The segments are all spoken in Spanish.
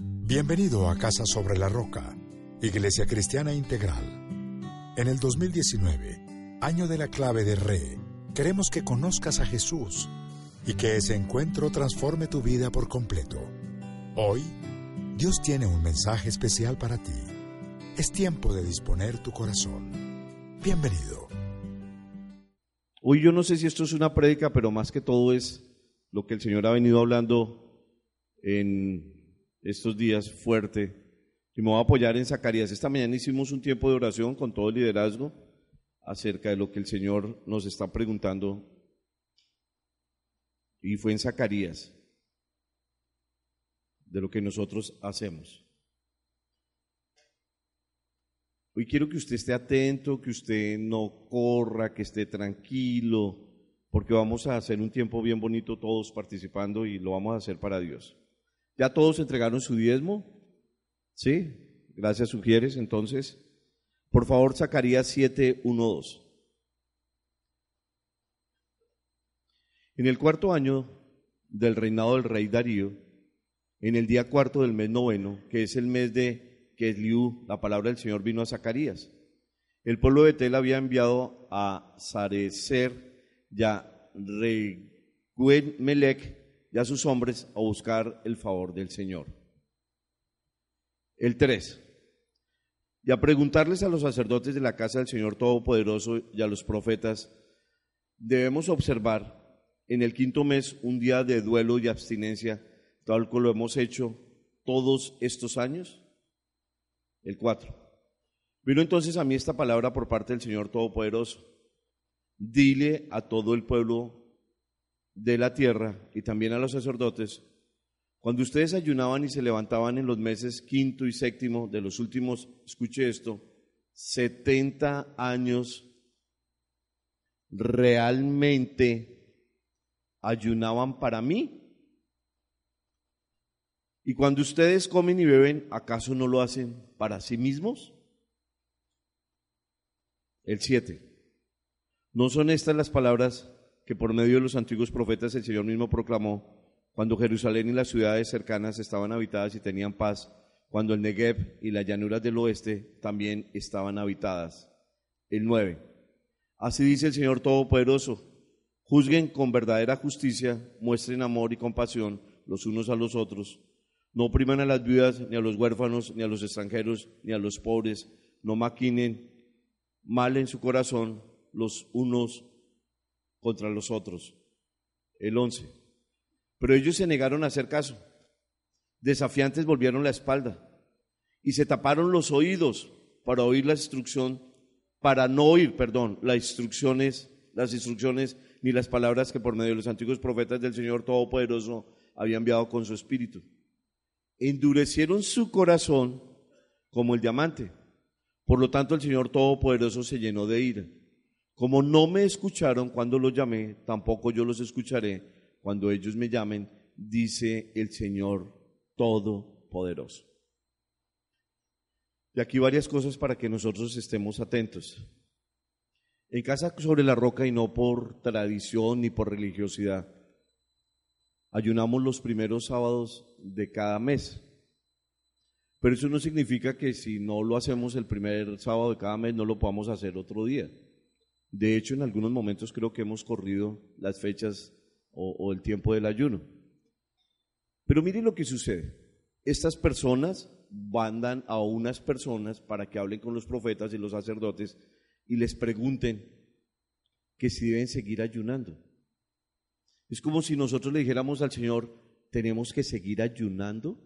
Bienvenido a Casa sobre la Roca, Iglesia Cristiana Integral. En el 2019, año de la clave de Re, queremos que conozcas a Jesús y que ese encuentro transforme tu vida por completo. Hoy, Dios tiene un mensaje especial para ti. Es tiempo de disponer tu corazón. Bienvenido. Hoy yo no sé si esto es una prédica, pero más que todo es lo que el Señor ha venido hablando en estos días fuerte y me voy a apoyar en Zacarías. Esta mañana hicimos un tiempo de oración con todo el liderazgo acerca de lo que el Señor nos está preguntando y fue en Zacarías de lo que nosotros hacemos. Hoy quiero que usted esté atento, que usted no corra, que esté tranquilo, porque vamos a hacer un tiempo bien bonito todos participando y lo vamos a hacer para Dios. ¿Ya todos entregaron su diezmo? ¿Sí? Gracias, sugieres. Entonces, por favor, Zacarías 7, 1, 2. En el cuarto año del reinado del rey Darío, en el día cuarto del mes noveno, que es el mes de Kesliú, la palabra del Señor vino a Zacarías. El pueblo de Tel había enviado a Sarecer y a y a sus hombres a buscar el favor del Señor. El 3. Y a preguntarles a los sacerdotes de la casa del Señor Todopoderoso y a los profetas, debemos observar en el quinto mes un día de duelo y abstinencia, tal como lo hemos hecho todos estos años. El 4. Vino entonces a mí esta palabra por parte del Señor Todopoderoso. Dile a todo el pueblo de la tierra y también a los sacerdotes, cuando ustedes ayunaban y se levantaban en los meses quinto y séptimo de los últimos, escuche esto, 70 años, realmente ayunaban para mí. Y cuando ustedes comen y beben, ¿acaso no lo hacen para sí mismos? El 7. ¿No son estas las palabras que por medio de los antiguos profetas el Señor mismo proclamó cuando Jerusalén y las ciudades cercanas estaban habitadas y tenían paz, cuando el Negev y las llanuras del oeste también estaban habitadas. El 9. Así dice el Señor Todopoderoso, juzguen con verdadera justicia, muestren amor y compasión los unos a los otros, no opriman a las viudas, ni a los huérfanos, ni a los extranjeros, ni a los pobres, no maquinen mal en su corazón los unos contra los otros. El 11. Pero ellos se negaron a hacer caso. Desafiantes volvieron la espalda y se taparon los oídos para oír la instrucción, para no oír, perdón, las instrucciones, las instrucciones ni las palabras que por medio de los antiguos profetas del Señor Todopoderoso había enviado con su espíritu. Endurecieron su corazón como el diamante. Por lo tanto, el Señor Todopoderoso se llenó de ira como no me escucharon cuando los llamé, tampoco yo los escucharé cuando ellos me llamen, dice el Señor Todopoderoso. Y aquí varias cosas para que nosotros estemos atentos. En casa sobre la roca y no por tradición ni por religiosidad. Ayunamos los primeros sábados de cada mes. Pero eso no significa que si no lo hacemos el primer sábado de cada mes no lo podamos hacer otro día. De hecho, en algunos momentos creo que hemos corrido las fechas o, el tiempo del ayuno. Pero mire lo que sucede. Estas personas mandan a unas personas para que hablen con los profetas y los sacerdotes y les pregunten que si deben seguir ayunando. Es como si nosotros le dijéramos al Señor, tenemos que seguir ayunando.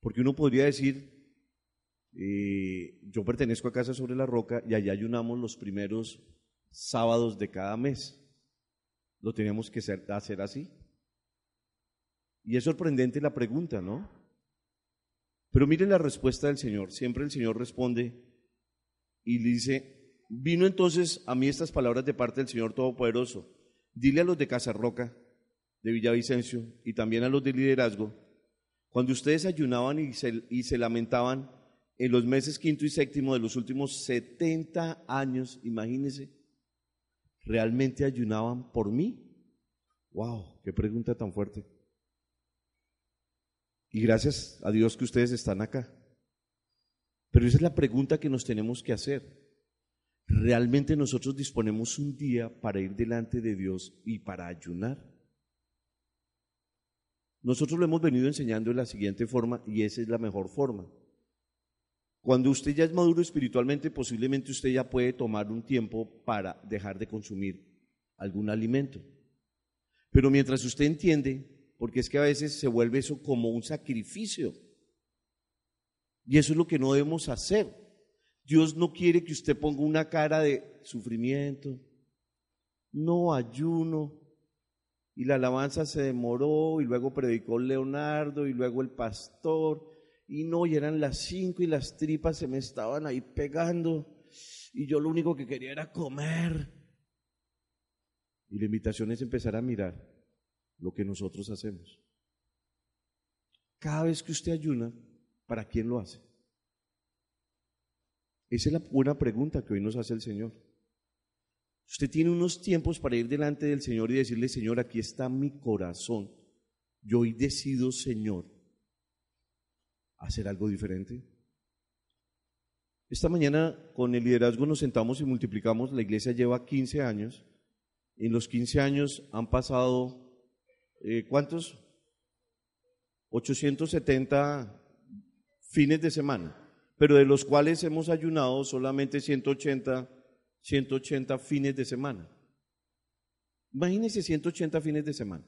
Porque uno podría decir, eh, yo pertenezco a Casa sobre la Roca y allá ayunamos los primeros sábados de cada mes. ¿Lo teníamos que hacer así? Y es sorprendente la pregunta, ¿no? Pero miren la respuesta del Señor. Siempre el Señor responde y dice, vino entonces a mí estas palabras de parte del Señor Todopoderoso. Dile a los de Casa Roca, de Villavicencio, y también a los de liderazgo, cuando ustedes ayunaban y se, y se lamentaban en los meses quinto y séptimo de los últimos 70 años, imagínense, ¿realmente ayunaban por mí? ¡Wow! ¡Qué pregunta tan fuerte! Y gracias a Dios que ustedes están acá. Pero esa es la pregunta que nos tenemos que hacer. ¿Realmente nosotros disponemos un día para ir delante de Dios y para ayunar? Nosotros lo hemos venido enseñando de la siguiente forma y esa es la mejor forma. Cuando usted ya es maduro espiritualmente, posiblemente usted ya puede tomar un tiempo para dejar de consumir algún alimento. Pero mientras usted entiende, porque es que a veces se vuelve eso como un sacrificio, y eso es lo que no debemos hacer. Dios no quiere que usted ponga una cara de sufrimiento, no ayuno, y la alabanza se demoró, y luego predicó Leonardo, y luego el pastor, y no, y eran las cinco y las tripas se me estaban ahí pegando, y yo lo único que quería era comer. Y la invitación es empezar a mirar lo que nosotros hacemos. Cada vez que usted ayuna, ¿para quién lo hace? Esa es la buena pregunta que hoy nos hace el Señor. Usted tiene unos tiempos para ir delante del Señor y decirle, Señor, aquí está mi corazón. Yo hoy decido, Señor, hacer algo diferente. Esta mañana con el liderazgo nos sentamos y multiplicamos. La iglesia lleva 15 años. En los 15 años han pasado, eh, ¿cuántos? 870 fines de semana, pero de los cuales hemos ayunado solamente 180, 180 fines de semana. Imagínense 180 fines de semana.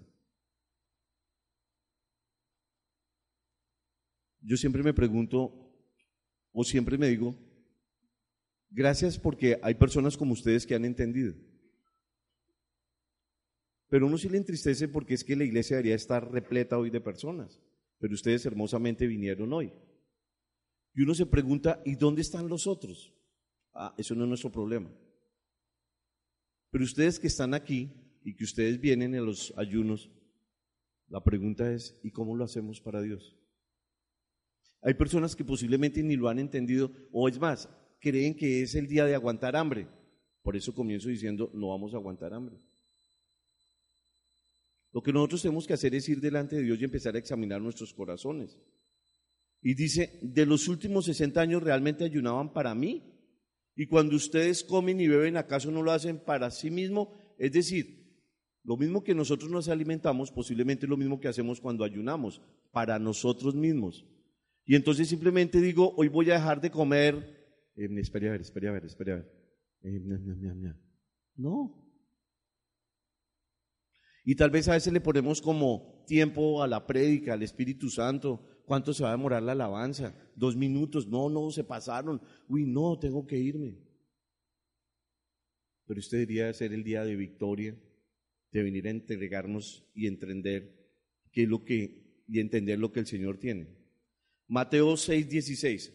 Yo siempre me pregunto, o siempre me digo, gracias porque hay personas como ustedes que han entendido. Pero uno sí le entristece porque es que la iglesia debería estar repleta hoy de personas, pero ustedes hermosamente vinieron hoy. Y uno se pregunta, ¿y dónde están los otros? Ah, eso no es nuestro problema. Pero ustedes que están aquí y que ustedes vienen a los ayunos, la pregunta es, ¿y cómo lo hacemos para Dios? Hay personas que posiblemente ni lo han entendido, o es más, creen que es el día de aguantar hambre. Por eso comienzo diciendo, no vamos a aguantar hambre. Lo que nosotros tenemos que hacer es ir delante de Dios y empezar a examinar nuestros corazones. Y dice, de los últimos 60 años realmente ayunaban para mí. Y cuando ustedes comen y beben, ¿acaso no lo hacen para sí mismo? Es decir, lo mismo que nosotros nos alimentamos, posiblemente lo mismo que hacemos cuando ayunamos, para nosotros mismos. Y entonces simplemente digo, hoy voy a dejar de comer. Eh, espera a ver, espera a ver, espera a ver. Eh, no. Y tal vez a veces le ponemos como tiempo a la prédica, al Espíritu Santo, ¿Cuánto se va a demorar la alabanza? Dos minutos. No, no, se pasaron. Uy, no, tengo que irme. Pero este debería ser el día de victoria, de venir a entregarnos y entender qué es lo que, y entender lo que el Señor tiene. Mateo 6, 16.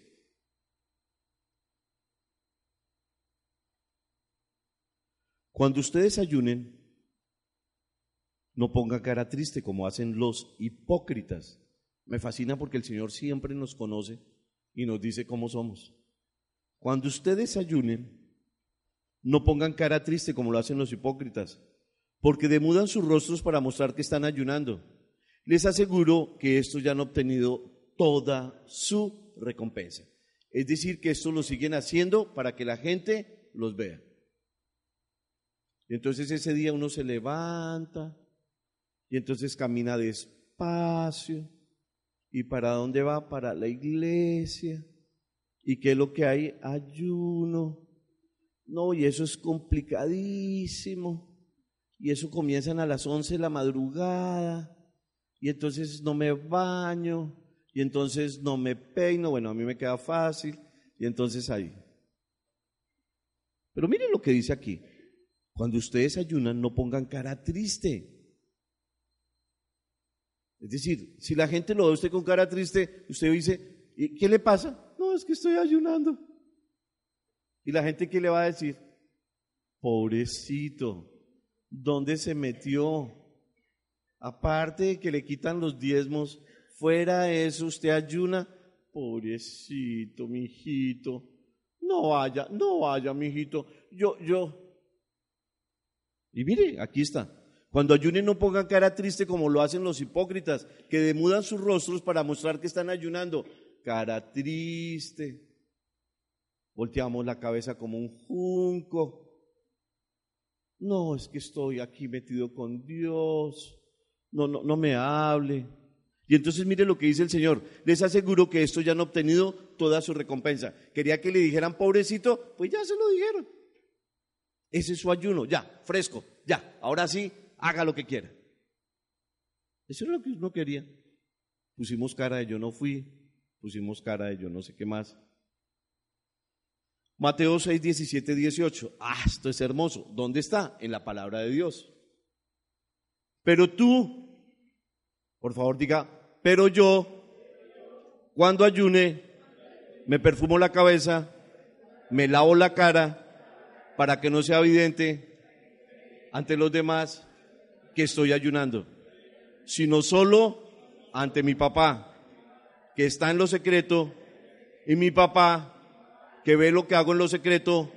Cuando ustedes ayunen, no pongan cara triste como hacen los hipócritas me fascina porque el Señor siempre nos conoce y nos dice cómo somos. Cuando ustedes ayunen, no pongan cara triste como lo hacen los hipócritas, porque demudan sus rostros para mostrar que están ayunando. Les aseguro que estos ya han obtenido toda su recompensa. Es decir, que esto lo siguen haciendo para que la gente los vea. Y entonces ese día uno se levanta y entonces camina despacio ¿Y para dónde va? Para la iglesia. ¿Y qué es lo que hay? Ayuno. No, y eso es complicadísimo. Y eso comienzan a las 11 de la madrugada. Y entonces no me baño. Y entonces no me peino. Bueno, a mí me queda fácil. Y entonces ahí. Pero miren lo que dice aquí. Cuando ustedes ayunan, no pongan cara triste Es decir, si la gente lo ve a usted con cara triste, usted dice, ¿y ¿qué le pasa? No, es que estoy ayunando. ¿Y la gente qué le va a decir? Pobrecito, ¿dónde se metió? Aparte de que le quitan los diezmos, fuera eso usted ayuna. Pobrecito, mijito. No vaya, no vaya, mijito. Yo, yo. Y mire, aquí está. Cuando ayunen no pongan cara triste como lo hacen los hipócritas, que demudan sus rostros para mostrar que están ayunando. Cara triste. Volteamos la cabeza como un junco. No, es que estoy aquí metido con Dios. No, no, no me hable. Y entonces mire lo que dice el Señor. Les aseguro que estos ya han obtenido toda su recompensa. Quería que le dijeran, pobrecito, pues ya se lo dijeron. Ese es su ayuno, ya, fresco, ya. Ahora sí, haga lo que quiera. Eso es lo que uno quería. Pusimos cara de yo no fui, pusimos cara de yo no sé qué más. Mateo 6, 17, 18. Ah, esto es hermoso. ¿Dónde está? En la palabra de Dios. Pero tú, por favor diga, pero yo, cuando ayune, me perfumo la cabeza, me lavo la cara, para que no sea evidente ante los demás que estoy ayunando, sino solo ante mi papá, que está en lo secreto, y mi papá, que ve lo que hago en lo secreto,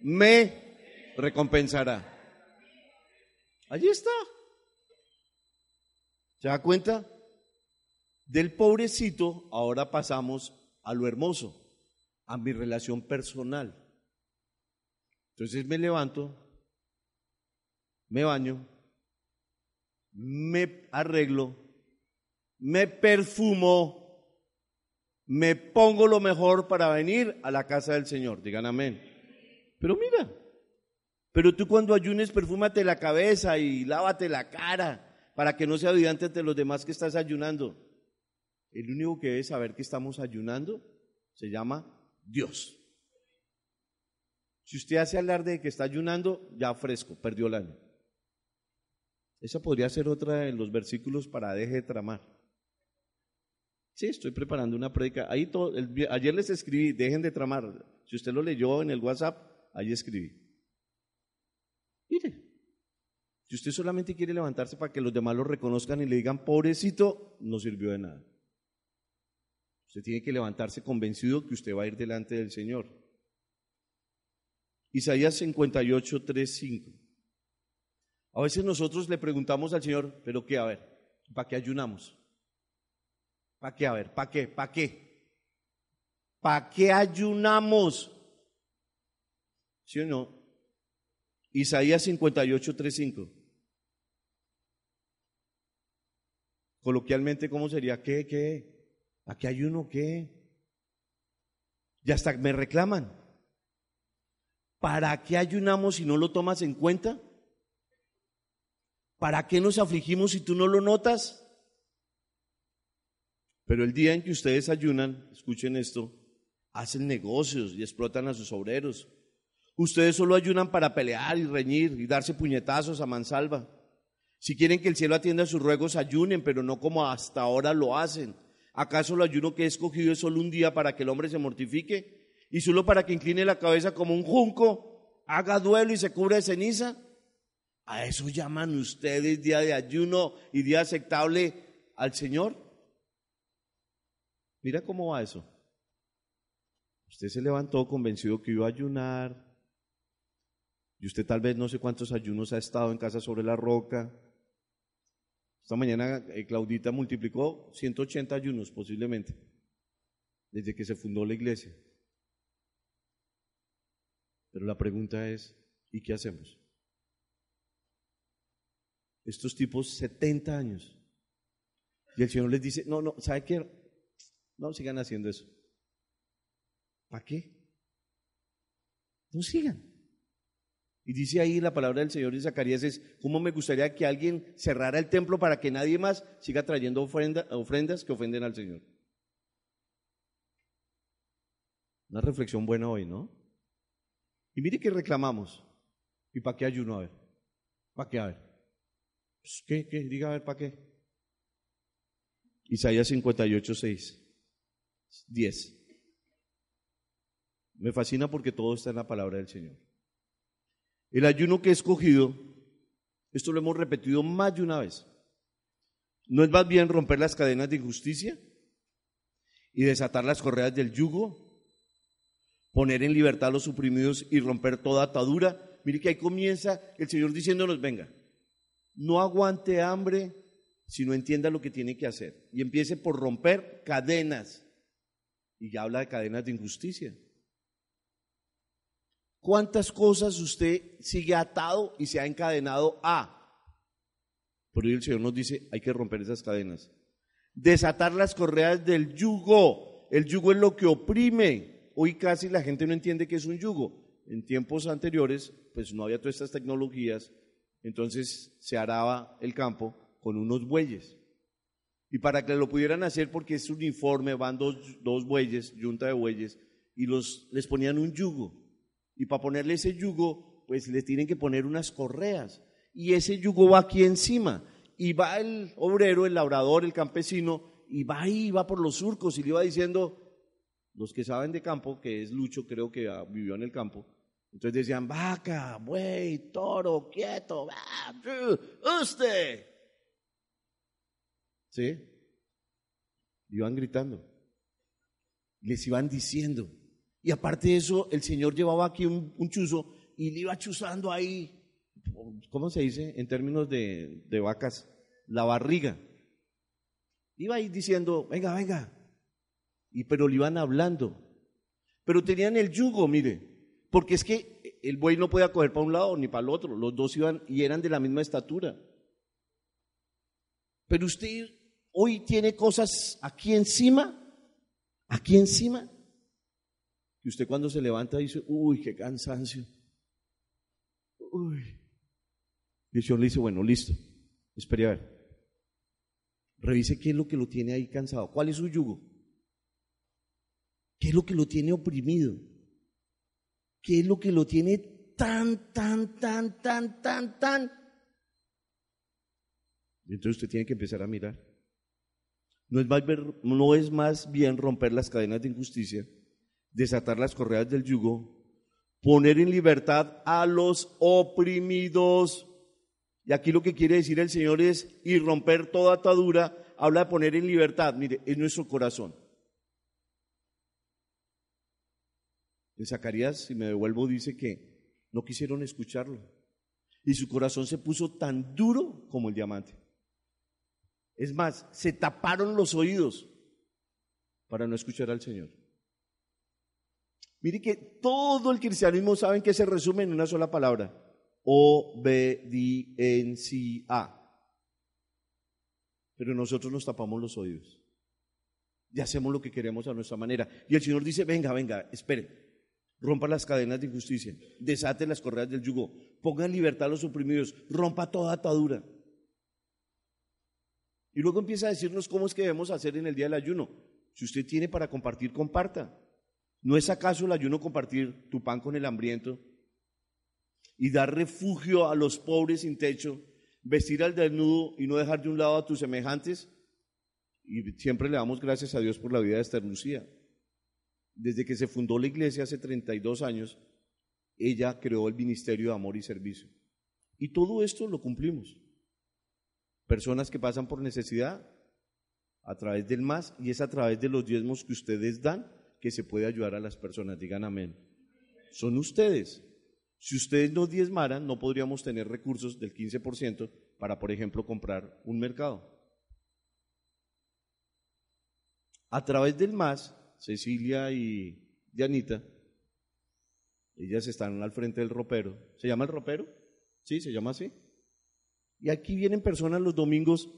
me recompensará. Allí está. ¿Se da cuenta? Del pobrecito ahora pasamos a lo hermoso, a mi relación personal. Entonces me levanto, me baño, me arreglo, me perfumo, me pongo lo mejor para venir a la casa del Señor. Digan amén. Pero mira, pero tú cuando ayunes, perfúmate la cabeza y lávate la cara para que no sea evidente ante los demás que estás ayunando. El único que debe saber que estamos ayunando se llama Dios. Si usted hace alarde de que está ayunando, ya fresco, perdió el año. Esa podría ser otra de los versículos para deje de tramar. Sí, estoy preparando una todo, ayer les escribí, dejen de tramar. Si usted lo leyó en el WhatsApp, ahí escribí. Mire, si usted solamente quiere levantarse para que los demás lo reconozcan y le digan, pobrecito, no sirvió de nada. Usted tiene que levantarse convencido que usted va a ir delante del Señor. Isaías 58, 3, 5. A veces nosotros le preguntamos al Señor, pero qué, a ver, ¿para qué ayunamos? ¿Para qué? A ver, ¿para qué? ¿Para qué? ¿Para qué ayunamos? ¿Sí o no? Isaías 58, 3, 5. Coloquialmente, ¿cómo sería? ¿Qué? ¿Qué? ¿Para qué ayuno? ¿Qué? Ya hasta me reclaman. ¿Para qué ayunamos si no lo tomas en cuenta? ¿Para qué nos afligimos si tú no lo notas? Pero el día en que ustedes ayunan, escuchen esto, hacen negocios y explotan a sus obreros. Ustedes solo ayunan para pelear y reñir y darse puñetazos a mansalva. Si quieren que el cielo atienda sus ruegos, ayunen, pero no como hasta ahora lo hacen. ¿Acaso el ayuno que he escogido es solo un día para que el hombre se mortifique? ¿Y solo para que incline la cabeza como un junco, haga duelo y se cubra de ceniza? ¿A eso llaman ustedes día de ayuno y día aceptable al Señor? Mira cómo va eso. Usted se levantó convencido que iba a ayunar. Y usted tal vez no sé cuántos ayunos ha estado en casa sobre la roca. Esta mañana eh, Claudita multiplicó 180 ayunos posiblemente, desde que se fundó la iglesia. Pero la pregunta es, ¿y qué hacemos? Estos tipos 70 años. Y el Señor les dice, no, no, ¿sabe qué? No sigan haciendo eso. ¿Para qué? No sigan. Y dice ahí la palabra del Señor de Zacarías es, ¿cómo me gustaría que alguien cerrara el templo para que nadie más siga trayendo ofrendas que ofenden al Señor? Una reflexión buena hoy, ¿no? Y mire que reclamamos. ¿Y para qué ayuno? A ver. ¿Para qué? A ver. Pues, ¿Qué? ¿Qué? Diga a ver, ¿para qué? Isaías 58, 6, 10. Me fascina porque todo está en la palabra del Señor. El ayuno que he escogido, esto lo hemos repetido más de una vez, ¿no es más bien romper las cadenas de injusticia y desatar las correas del yugo? Poner en libertad a los oprimidos y romper toda atadura. Mire que ahí comienza el Señor diciéndonos, venga, no aguante hambre si no entienda lo que tiene que hacer. Y empiece por romper cadenas. Y ya habla de cadenas de injusticia. ¿Cuántas cosas usted sigue atado y se ha encadenado a? Por ello el Señor nos dice, hay que romper esas cadenas. Desatar las correas del yugo. El yugo es lo que oprime. Hoy casi la gente no entiende qué es un yugo. En tiempos anteriores, pues no había todas estas tecnologías, entonces se araba el campo con unos bueyes. Y para que lo pudieran hacer, porque es uniforme, van dos, dos bueyes, yunta de bueyes, y los, les ponían un yugo. Y para ponerle ese yugo, pues le tienen que poner unas correas. Y ese yugo va aquí encima. Y va el obrero, el labrador, el campesino, y va ahí, va por los surcos y le va diciendo, los que saben de campo, que es Lucho, creo que vivió en el campo, entonces decían, vaca, buey, toro, quieto, usted. ¿Sí? Iban gritando. Les iban diciendo. Y aparte de eso, el Señor llevaba aquí un, chuzo y le iba chuzando ahí, ¿cómo se dice en términos de, vacas? La barriga. Iba ahí diciendo, venga, venga. Y pero le iban hablando. Pero tenían el yugo, mire, porque es que el buey no podía coger para un lado ni para el otro. Los dos iban y eran de la misma estatura. Pero usted hoy tiene cosas aquí encima, aquí encima, y usted cuando se levanta dice, uy, qué cansancio. Uy. Y el Señor le dice, bueno, listo, espere a ver. Revise qué es lo que lo tiene ahí cansado. ¿Cuál es su yugo? ¿Qué es lo que lo tiene oprimido? ¿Qué es lo que lo tiene tan, tan, tan, tan, tan, tan? entonces usted tiene que empezar a mirar. No es, más, no es más bien romper las cadenas de injusticia desatar las correas del yugo, poner en libertad a los oprimidos. Y aquí lo que quiere decir el Señor es, y romper toda atadura, habla de poner en libertad, mire, es nuestro corazón. En Zacarías, si me devuelvo, dice que no quisieron escucharlo. Y su corazón se puso tan duro como el diamante. Es más, se taparon los oídos para no escuchar al Señor. Mire que todo el cristianismo saben que se resume en una sola palabra, obediencia. Pero nosotros nos tapamos los oídos y hacemos lo que queremos a nuestra manera. Y el Señor dice, venga, venga, espere, rompa las cadenas de injusticia, desate las correas del yugo, ponga en libertad a los oprimidos, rompa toda atadura. Y luego empieza a decirnos cómo es que debemos hacer en el día del ayuno. Si usted tiene para compartir, comparta. ¿No es acaso el ayuno compartir tu pan con el hambriento y dar refugio a los pobres sin techo, vestir al desnudo y no dejar de un lado a tus semejantes? Y siempre le damos gracias a Dios por la vida de Esther Lucía. Desde que se fundó la iglesia hace 32 años, ella creó el Ministerio de Amor y Servicio. Y todo esto lo cumplimos. Personas que pasan por necesidad a través del más y es a través de los diezmos que ustedes dan que se puede ayudar a las personas. Digan amén. Son ustedes. Si ustedes no diezmaran, no podríamos tener recursos del 15% para, por ejemplo, comprar un mercado. A través del MAS, Cecilia y Dianita, ellas están al frente del ropero. ¿Se llama el ropero? Sí, se llama así. Y aquí vienen personas los domingos,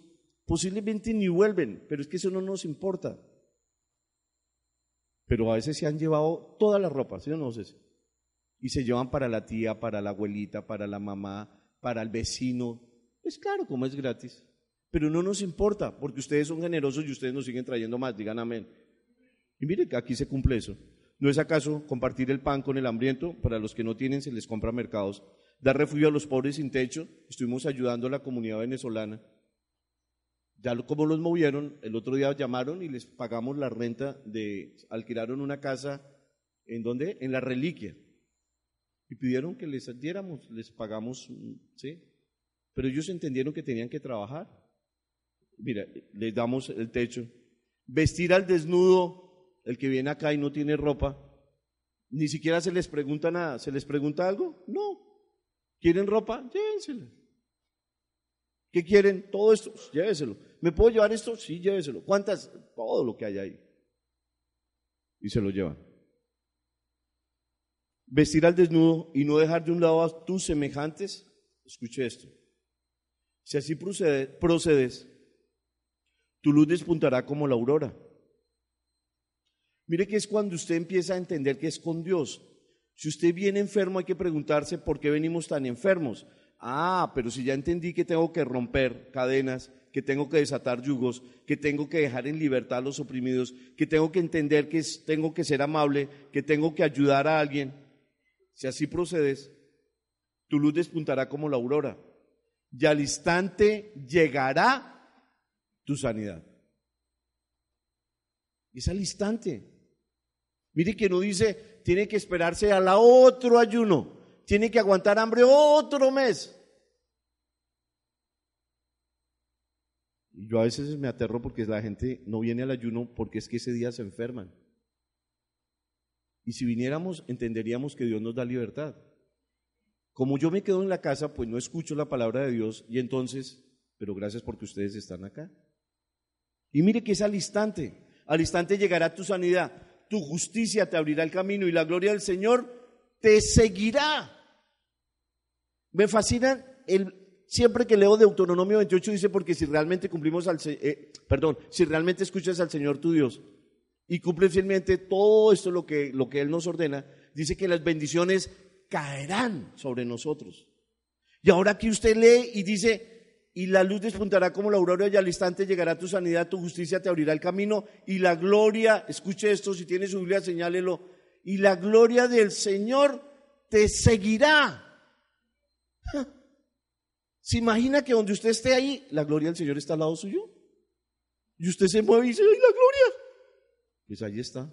posiblemente ni vuelven, pero es que eso no nos importa pero a veces se han llevado toda la ropa, ¿sí o no? Y se llevan para la tía, para la abuelita, para la mamá, para el vecino. Es claro, como es gratis. Pero no nos importa, porque ustedes son generosos y ustedes nos siguen trayendo más, digan amén. Y mire que aquí se cumple eso. ¿No es acaso compartir el pan con el hambriento? Para los que no tienen se les compra mercados. Dar refugio a los pobres sin techo. Estuvimos ayudando a la comunidad venezolana. Ya como los movieron, el otro día llamaron y les pagamos la renta de, alquilaron una casa, ¿en dónde? En la reliquia. Y pidieron que les diéramos, les pagamos, ¿sí? Pero ellos entendieron que tenían que trabajar. Mira, les damos el techo. Vestir al desnudo, el que viene acá y no tiene ropa, ni siquiera se les pregunta nada. ¿Se les pregunta algo? No. ¿Quieren ropa? Llévensela. ¿Qué quieren? Todo esto, lléveselo. ¿Me puedo llevar esto? Sí, lléveselo. ¿Cuántas? Todo lo que hay ahí. Y se lo llevan. Vestir al desnudo y no dejar de un lado a tus semejantes. Escuche esto. Si así procedes, tu luz despuntará como la aurora. Mire que es cuando usted empieza a entender que es con Dios. Si usted viene enfermo, hay que preguntarse por qué venimos tan enfermos. Ah, pero si ya entendí que tengo que romper cadenas, que tengo que desatar yugos, que tengo que dejar en libertad a los oprimidos, que tengo que entender que tengo que ser amable, que tengo que ayudar a alguien. Si así procedes, tu luz despuntará como la aurora y al instante llegará tu sanidad. Es al instante. Mire que no dice, tiene que esperarse a la otro ayuno tiene que aguantar hambre otro mes. Yo a veces me aterro porque la gente no viene al ayuno porque es que ese día se enferman. Y si viniéramos, entenderíamos que Dios nos da libertad. Como yo me quedo en la casa, pues no escucho la palabra de Dios y entonces, pero gracias porque ustedes están acá. Y mire que es al instante, al instante llegará tu sanidad, tu justicia te abrirá el camino y la gloria del Señor te seguirá. Me fascina el, siempre que leo Deuteronomio 28 dice porque si realmente cumplimos al eh, perdón, si realmente escuchas al Señor tu Dios y cumples fielmente todo esto lo que lo que él nos ordena, dice que las bendiciones caerán sobre nosotros. Y ahora aquí usted lee y dice y la luz despuntará como la aurora y al instante llegará tu sanidad, tu justicia te abrirá el camino y la gloria, escuche esto, si tiene su Biblia señálelo, y la gloria del Señor te seguirá. ¿Se imagina que donde usted esté ahí, la gloria del Señor está al lado suyo? Y usted se mueve y dice, ¡ay, la gloria! Pues ahí está.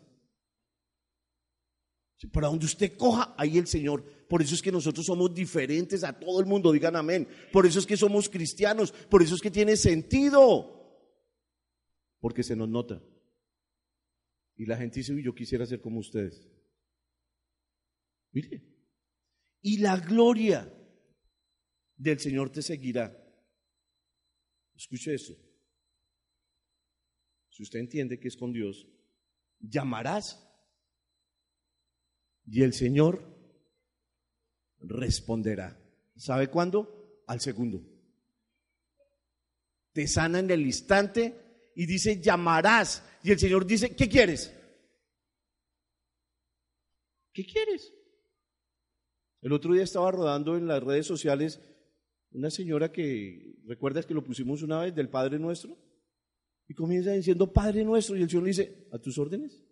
Para donde usted coja, ahí el Señor. Por eso es que nosotros somos diferentes a todo el mundo, digan amén. Por eso es que somos cristianos, por eso es que tiene sentido. Porque se nos nota. Y la gente dice, yo quisiera ser como ustedes. Mire. Y la gloria del Señor te seguirá. Escuche eso. Si usted entiende que es con Dios, llamarás y el Señor responderá. ¿Sabe cuándo? Al segundo. Te sana en el instante y dice, llamarás. Y el Señor dice, ¿qué quieres? ¿Qué quieres? El otro día estaba rodando en las redes sociales una señora que, ¿recuerdas que lo pusimos una vez del Padre Nuestro? Y comienza diciendo, Padre Nuestro, y el Señor le dice, ¿a tus órdenes?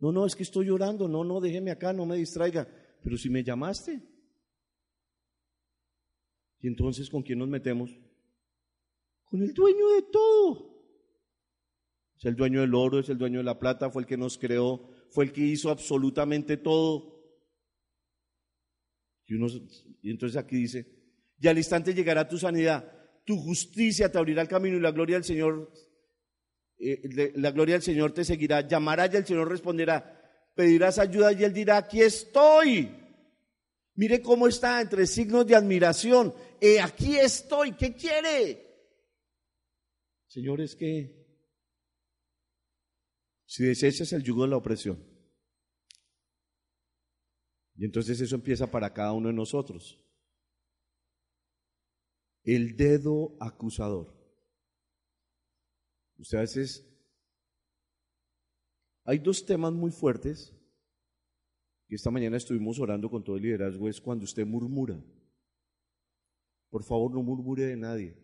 No, no, es que estoy llorando, no, no, déjeme acá, no me distraiga, pero si me llamaste. Y entonces, ¿con quién nos metemos? Con el dueño de todo. Es el dueño del oro, es el dueño de la plata, fue el que nos creó, fue el que hizo absolutamente todo. Y, y entonces aquí dice, y al instante llegará tu sanidad. Tu justicia te abrirá el camino y la gloria del Señor, eh, la gloria del Señor te seguirá. Llamará y el Señor responderá. Pedirás ayuda y Él dirá, aquí estoy. Mire cómo está entre signos de admiración. Eh, aquí estoy, ¿qué quiere? Señor, es que si desechas el yugo de la opresión, y entonces eso empieza para cada uno de nosotros el dedo acusador. Usted a veces... Hay dos temas muy fuertes que esta mañana estuvimos orando con todo el liderazgo, es cuando usted murmura. Por favor, no murmure de nadie.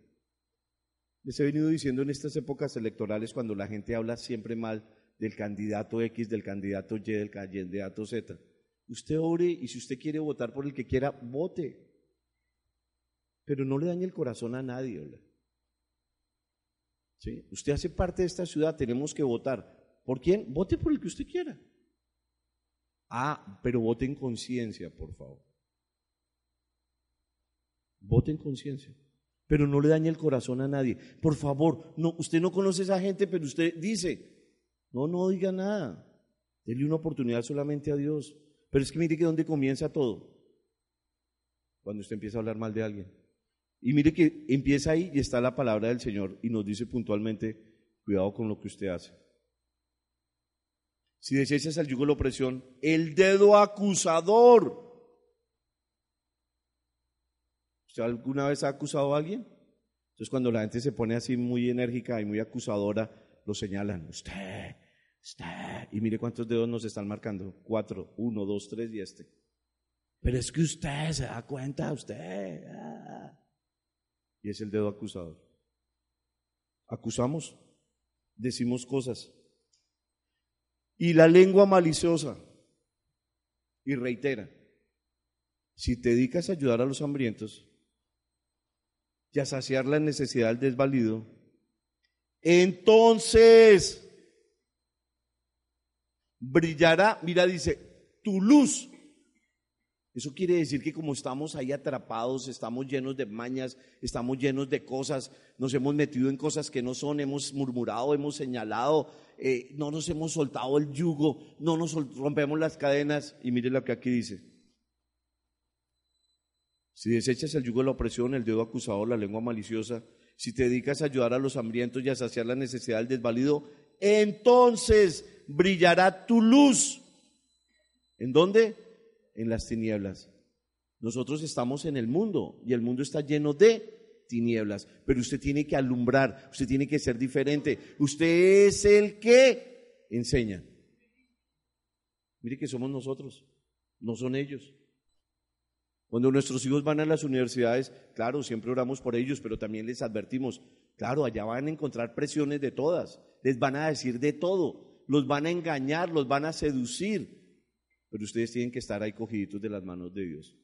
Les he venido diciendo en estas épocas electorales, cuando la gente habla siempre mal del candidato X, del candidato Y, del candidato Z. Usted ore y si usted quiere votar por el que quiera, vote pero no le dañe el corazón a nadie. ¿Sí? Usted hace parte de esta ciudad, tenemos que votar. ¿Por quién? Vote por el que usted quiera. Ah, pero vote en conciencia, por favor. Vote en conciencia. Pero no le dañe el corazón a nadie. Por favor, no, usted no conoce a esa gente, pero usted dice, no, no diga nada. Dele una oportunidad solamente a Dios. Pero es que mire que dónde comienza todo. Cuando usted empieza a hablar mal de alguien. Y mire que empieza ahí y está la palabra del Señor y nos dice puntualmente, cuidado con lo que usted hace. Si desechas al yugo de la opresión, el dedo acusador. ¿Usted alguna vez ha acusado a alguien? Entonces cuando la gente se pone así muy enérgica y muy acusadora, lo señalan. Usted, usted. Y mire cuántos dedos nos están marcando. Cuatro, uno, dos, tres y este. Pero es que usted se da cuenta, usted. Ah. Y es el dedo acusador. Acusamos, decimos cosas. Y la lengua maliciosa. Y reitera. Si te dedicas a ayudar a los hambrientos y a saciar la necesidad del desvalido, entonces brillará, mira, dice, tu luz. Eso quiere decir que como estamos ahí atrapados, estamos llenos de mañas, estamos llenos de cosas, nos hemos metido en cosas que no son, hemos murmurado, hemos señalado, eh, no nos hemos soltado el yugo, no nos rompemos las cadenas. Y mire lo que aquí dice. Si desechas el yugo de la opresión, el dedo acusador, la lengua maliciosa, si te dedicas a ayudar a los hambrientos y a saciar la necesidad del desvalido, entonces brillará tu luz. ¿En dónde? En las tinieblas. Nosotros estamos en el mundo y el mundo está lleno de tinieblas, pero usted tiene que alumbrar, usted tiene que ser diferente. Usted es el que enseña. Mire que somos nosotros, no son ellos. Cuando nuestros hijos van a las universidades, claro, siempre oramos por ellos, pero también les advertimos, claro, allá van a encontrar presiones de todas, les van a decir de todo, los van a engañar, los van a seducir, pero ustedes tienen que estar ahí cogiditos de las manos de Dios.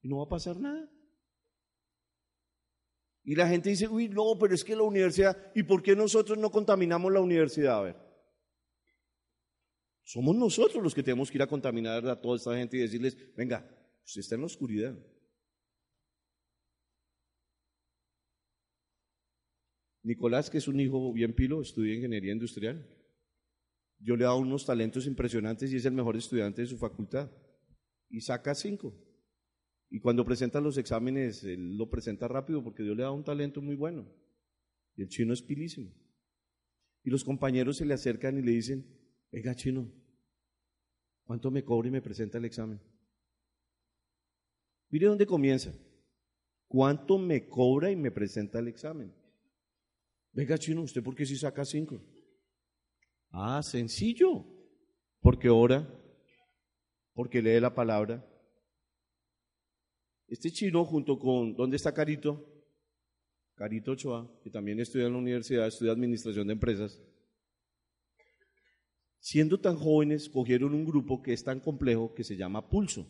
Y no va a pasar nada. Y la gente dice, uy, no, pero es que la universidad, ¿y por qué nosotros no contaminamos la universidad? A ver. Somos nosotros los que tenemos que ir a contaminar a toda esta gente y decirles, venga, Usted está en la oscuridad. Nicolás, que es un hijo bien pilo, estudia ingeniería industrial. Yo le he dado unos talentos impresionantes y es el mejor estudiante de su facultad. Y saca cinco. Y cuando presenta los exámenes, él lo presenta rápido porque Dios le da un talento muy bueno. Y el chino es pilísimo. Y los compañeros se le acercan y le dicen, venga chino, ¿cuánto me cobra y me presenta el examen? Mire dónde comienza. ¿Cuánto me cobra y me presenta el examen? Venga, chino, ¿usted por qué si saca cinco? Ah, sencillo. Porque ora, porque lee la palabra. Este chino, junto con, ¿dónde está Carito? Carito Ochoa, que también estudia en la universidad, estudia administración de empresas. Siendo tan jóvenes, cogieron un grupo que es tan complejo que se llama Pulso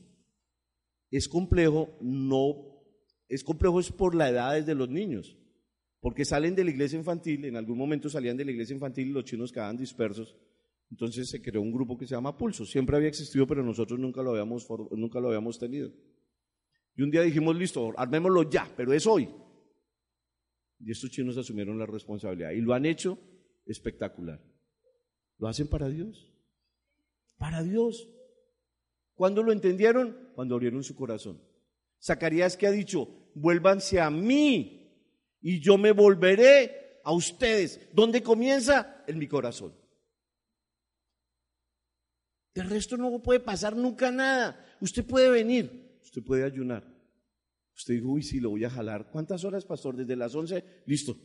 es complejo, no, es complejo es por la edad de los niños, porque salen de la iglesia infantil, en algún momento salían de la iglesia infantil y los chinos quedaban dispersos, entonces se creó un grupo que se llama Pulso, siempre había existido, pero nosotros nunca lo habíamos, nunca lo habíamos tenido. Y un día dijimos, listo, armémoslo ya, pero es hoy. Y estos chinos asumieron la responsabilidad y lo han hecho espectacular. Lo hacen para Dios. Para Dios. ¿Cuándo lo entendieron? Cuando abrieron su corazón. Zacarías que ha dicho, vuélvanse a mí y yo me volveré a ustedes. ¿Dónde comienza? En mi corazón. Del resto no puede pasar nunca nada. Usted puede venir, usted puede ayunar. Usted dijo, uy, sí, lo voy a jalar. ¿Cuántas horas, pastor? Desde las 11, listo.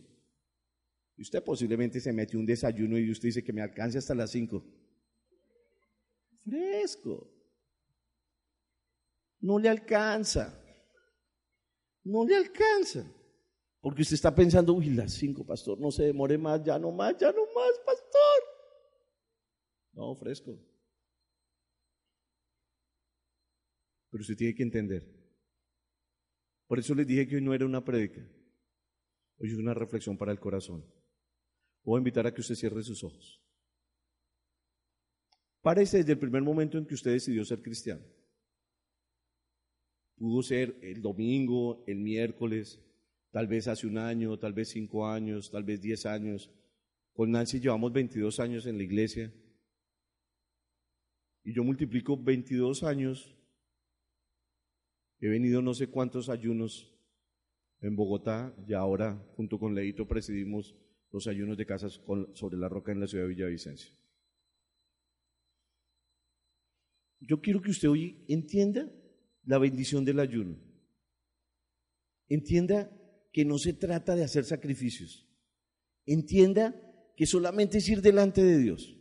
Y usted posiblemente se mete un desayuno y usted dice que me alcance hasta las 5. Fresco no le alcanza. No le alcanza. Porque usted está pensando, uy, las cinco, pastor, no se demore más, ya no más, ya no más, pastor. No, fresco. Pero usted tiene que entender. Por eso les dije que hoy no era una prédica. Hoy es una reflexión para el corazón. Voy a invitar a que usted cierre sus ojos. Parece desde el primer momento en que usted decidió ser cristiano. Pudo ser el domingo, el miércoles, tal vez hace un año, tal vez cinco años, tal vez diez años. Con Nancy llevamos 22 años en la iglesia. Y yo multiplico 22 años. He venido no sé cuántos ayunos en Bogotá y ahora junto con Leito presidimos los ayunos de casas sobre la roca en la ciudad de Villavicencio. Yo quiero que usted hoy entienda la bendición del ayuno. Entienda que no se trata de hacer sacrificios. Entienda que solamente es ir delante de Dios.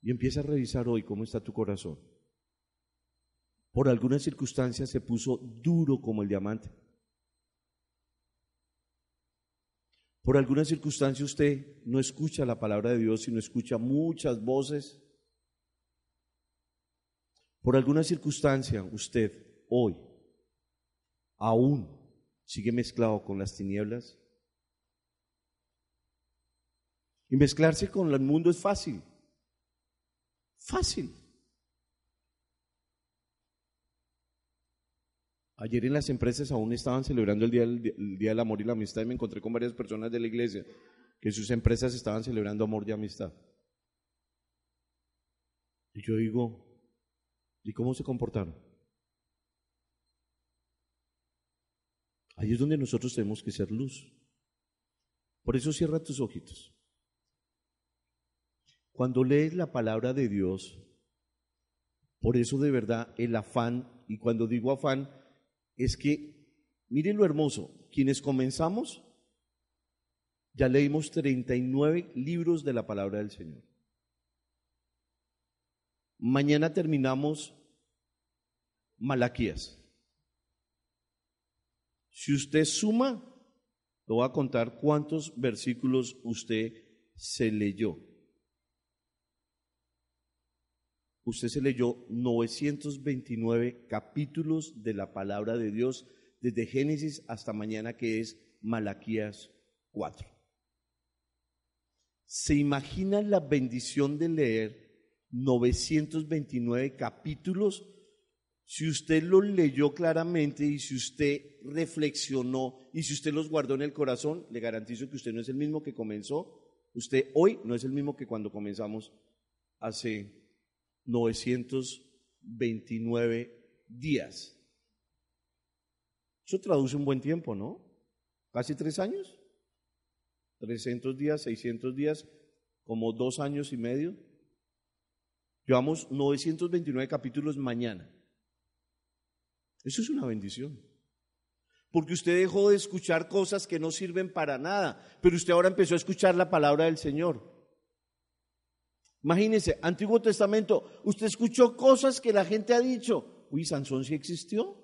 Y empieza a revisar hoy cómo está tu corazón. Por alguna circunstancia se puso duro como el diamante. Por alguna circunstancia usted no escucha la palabra de Dios, sino escucha muchas voces. Por alguna circunstancia usted hoy aún sigue mezclado con las tinieblas. Y mezclarse con el mundo es fácil. Fácil. Ayer en las empresas aún estaban celebrando el día, día, del Amor y la Amistad y me encontré con varias personas de la iglesia que sus empresas estaban celebrando amor y amistad. Y yo digo, ¿y cómo se comportaron? Ahí es donde nosotros tenemos que ser luz. Por eso cierra tus ojitos. Cuando lees la palabra de Dios, por eso de verdad el afán, y cuando digo afán, es que, miren lo hermoso, quienes comenzamos, ya leímos 39 libros de la palabra del Señor. Mañana terminamos Malaquías. Si usted suma, lo voy a contar cuántos versículos usted se leyó. Usted se leyó 929 capítulos de la palabra de Dios desde Génesis hasta mañana que es Malaquías 4. ¿Se imagina la bendición de leer 929 capítulos? Si usted los leyó claramente y si usted reflexionó y si usted los guardó en el corazón, le garantizo que usted no es el mismo que comenzó. Usted hoy no es el mismo que cuando comenzamos hace 929 días. Eso traduce un buen tiempo, ¿no? Casi tres años. 300 días, 600 días, como dos años y medio. Llevamos 929 capítulos mañana. Eso es una bendición. Porque usted dejó de escuchar cosas que no sirven para nada, pero usted ahora empezó a escuchar la palabra del Señor. Imagínense, Antiguo Testamento, usted escuchó cosas que la gente ha dicho. Uy, Sansón sí existió.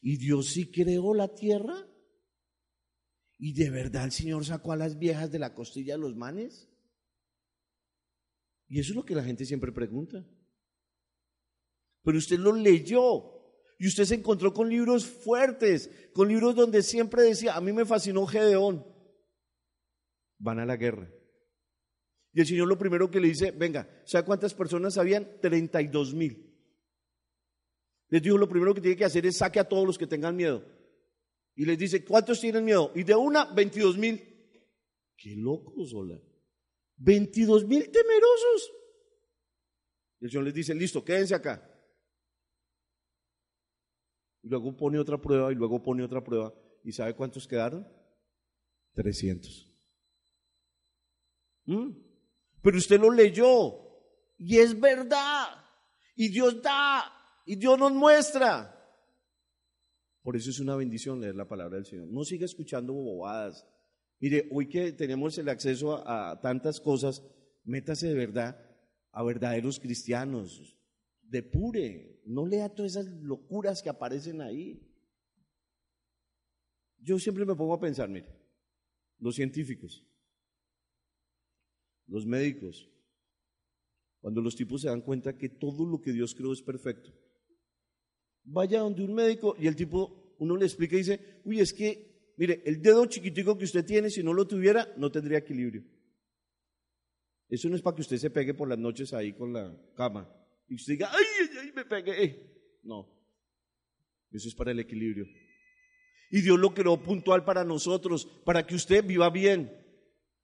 Y Dios sí creó la tierra. ¿Y de verdad el Señor sacó a las viejas de la costilla de los manes? Y eso es lo que la gente siempre pregunta. Pero usted lo leyó. Y usted se encontró con libros fuertes, con libros donde siempre decía, a mí me fascinó Gedeón. Van a la guerra. Y el Señor lo primero que le dice, venga, ¿sabe cuántas personas habían? 32 mil. Les dijo, lo primero que tiene que hacer es saque a todos los que tengan miedo. Y les dice, ¿cuántos tienen miedo? Y de una, 22 mil. Qué locos, hola. 22 mil temerosos. Y el Señor les dice, listo, quédense acá. Y luego pone otra prueba y luego pone otra prueba. ¿Y sabe cuántos quedaron? 300. ¿Mm? Pero usted lo leyó y es verdad. Y Dios da y Dios nos muestra. Por eso es una bendición leer la palabra del Señor. No siga escuchando bobadas. Mire, hoy que tenemos el acceso a, tantas cosas, métase de verdad a verdaderos cristianos. Depure, no lea todas esas locuras que aparecen ahí. Yo siempre me pongo a pensar, mire, los científicos, los médicos, cuando los tipos se dan cuenta que todo lo que Dios creó es perfecto. Vaya donde un médico y el tipo, uno le explica y dice, uy, es que, mire, el dedo chiquitico que usted tiene, si no lo tuviera, no tendría equilibrio. Eso no es para que usted se pegue por las noches ahí con la cama y usted diga, ay, ay, ay, me pegué. No, eso es para el equilibrio. Y Dios lo creó puntual para nosotros, para que usted viva bien.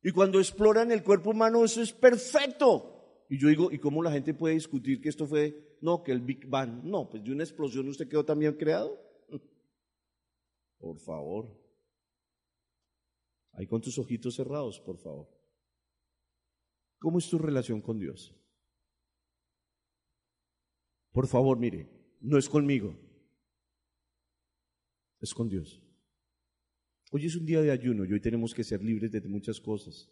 Y cuando exploran el cuerpo humano, eso es perfecto. Y yo digo, ¿y cómo la gente puede discutir que esto fue, no, que el Big Bang? No, pues de una explosión usted quedó también creado. Por favor. Ahí con tus ojitos cerrados, por favor. ¿Cómo es tu relación con Dios? Por favor, mire, no es conmigo, es con Dios. Hoy es un día de ayuno y hoy tenemos que ser libres de muchas cosas.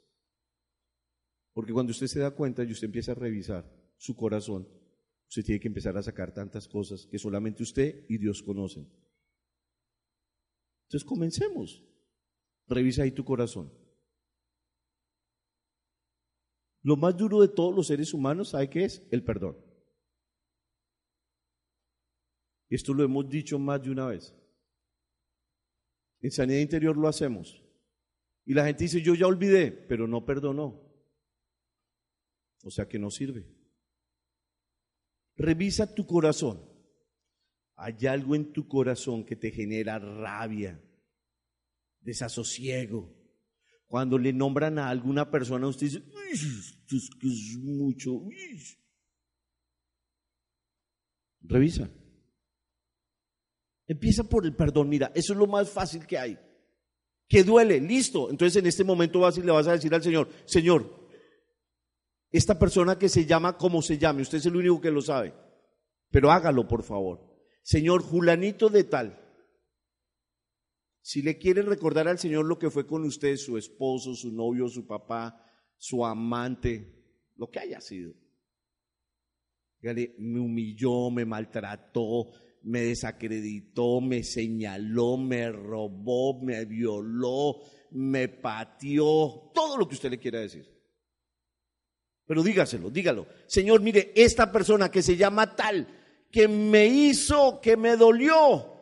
Porque cuando usted se da cuenta y usted empieza a revisar su corazón, usted tiene que empezar a sacar tantas cosas que solamente usted y Dios conocen. Entonces comencemos. Revisa ahí tu corazón. Lo más duro de todos los seres humanos, ¿sabe qué es? El perdón. Esto lo hemos dicho más de una vez. En sanidad interior lo hacemos. Y la gente dice, yo ya olvidé, pero no perdonó. O sea que no sirve. Revisa tu corazón. Hay algo en tu corazón que te genera rabia, desasosiego. Cuando le nombran a alguna persona, usted dice, es que es mucho. Revisa. Empieza por el perdón, mira, eso es lo más fácil que hay. Que duele, listo. Entonces en este momento vas y le vas a decir al Señor, Señor, esta persona que se llama como se llame, usted es el único que lo sabe, pero hágalo por favor. Señor Julanito de tal, si le quiere recordar al Señor lo que fue con usted, su esposo, su novio, su papá, su amante, lo que haya sido. Dígale, me humilló, me maltrató, me desacreditó, me señaló, me robó, me violó, me pateó, todo lo que usted le quiera decir. Pero dígaselo, dígalo. Señor, mire, esta persona que se llama tal, que me hizo, que me dolió.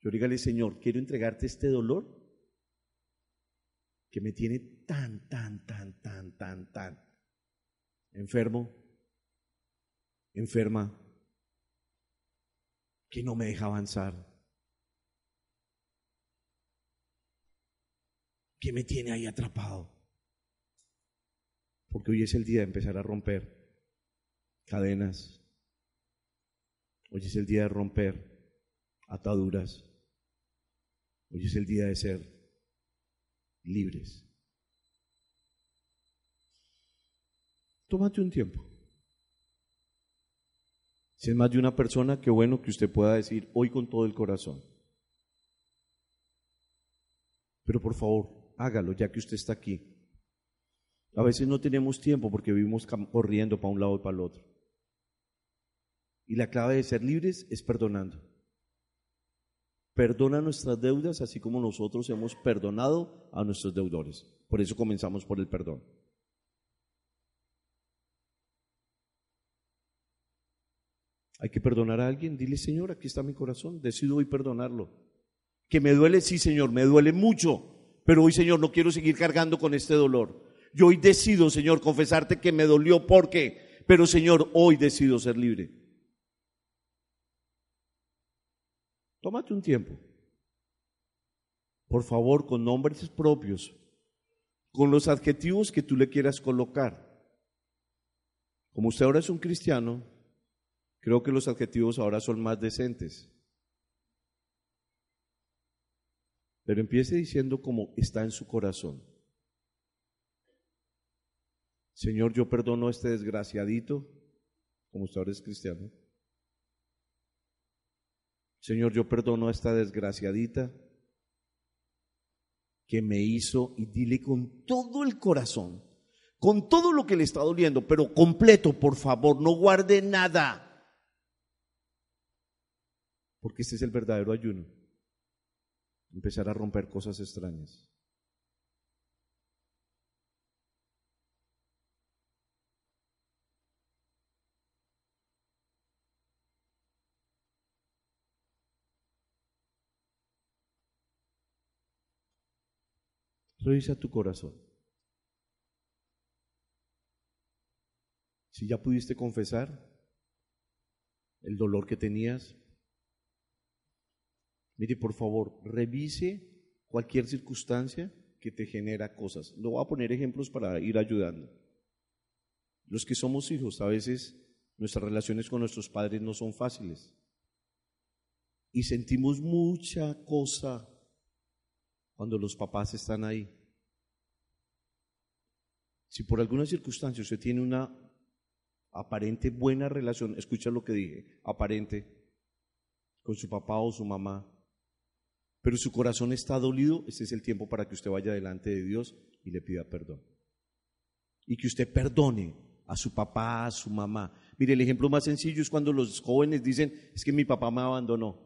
Yo dígale, Señor, quiero entregarte este dolor que me tiene tan, tan, tan, tan, tan, tan enfermo, enferma, que no me deja avanzar, que me tiene ahí atrapado. Porque hoy es el día de empezar a romper cadenas. Hoy es el día de romper ataduras. Hoy es el día de ser libres. Tómate un tiempo. Si es más de una persona, qué bueno que usted pueda decir hoy con todo el corazón. Pero por favor, hágalo ya que usted está aquí. A veces no tenemos tiempo porque vivimos corriendo para un lado y para el otro. Y la clave de ser libres es perdonando. Perdona nuestras deudas así como nosotros hemos perdonado a nuestros deudores. Por eso comenzamos por el perdón. Hay que perdonar a alguien. Dile, Señor, aquí está mi corazón. Decido hoy perdonarlo. Que me duele, sí, Señor, me duele mucho. Pero hoy, Señor, no quiero seguir cargando con este dolor. Yo hoy decido, Señor, confesarte que me dolió porque, pero Señor, hoy decido ser libre. Tómate un tiempo. Por favor, con nombres propios, con los adjetivos que tú le quieras colocar. Como usted ahora es un cristiano, Creo que los adjetivos ahora son más decentes. Pero empiece diciendo como está en su corazón. Señor, yo perdono a este desgraciadito, como usted ahora es cristiano. Señor, yo perdono a esta desgraciadita que me hizo y dile con todo el corazón, con todo lo que le está doliendo, pero completo, por favor, no guarde nada porque este es el verdadero ayuno. Empezar a romper cosas extrañas. Revisa tu corazón. Si ya pudiste confesar el dolor que tenías, mire por favor, revise cualquier circunstancia que te genera cosas. Lo voy a poner ejemplos para ir ayudando. Los que somos hijos, a veces nuestras relaciones con nuestros padres no son fáciles. Y sentimos mucha cosa cuando los papás están ahí. Si por alguna circunstancia usted tiene una aparente buena relación, escucha lo que dije, aparente, con su papá o su mamá, pero su corazón está dolido, este es el tiempo para que usted vaya delante de Dios y le pida perdón. Y que usted perdone a su papá, a su mamá. Mire, el ejemplo más sencillo es cuando los jóvenes dicen, es que mi papá me abandonó,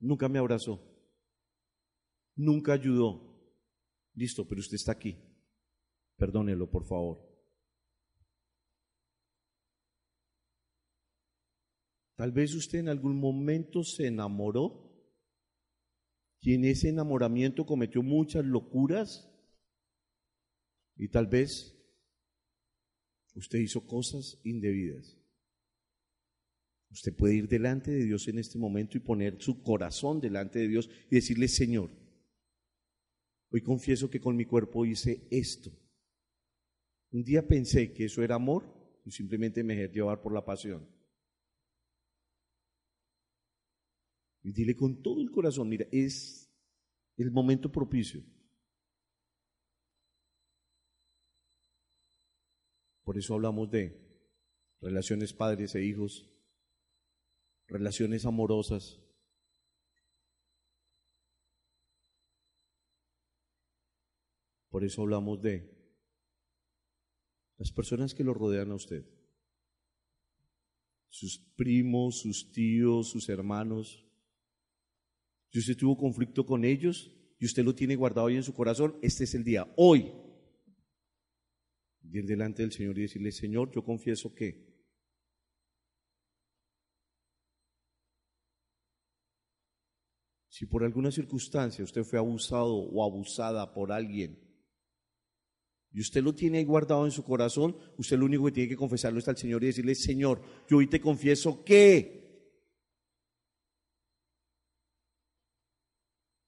nunca me abrazó, nunca ayudó. Listo, pero usted está aquí. Perdónelo, por favor. Tal vez usted en algún momento se enamoró y en ese enamoramiento cometió muchas locuras y tal vez usted hizo cosas indebidas. Usted puede ir delante de Dios en este momento y poner su corazón delante de Dios y decirle, Señor, hoy confieso que con mi cuerpo hice esto. Un día pensé que eso era amor y simplemente me dejé llevar por la pasión. Y dile con todo el corazón, mira, es el momento propicio. Por eso hablamos de relaciones padres e hijos, relaciones amorosas. Por eso hablamos de las personas que lo rodean a usted, sus primos, sus tíos, sus hermanos, si usted tuvo conflicto con ellos y usted lo tiene guardado ahí en su corazón, este es el día, hoy. Ir delante del Señor y decirle, Señor, yo confieso que si por alguna circunstancia usted fue abusado o abusada por alguien y usted lo tiene ahí guardado en su corazón, usted lo único que tiene que confesarlo está al Señor y decirle, Señor, yo hoy te confieso que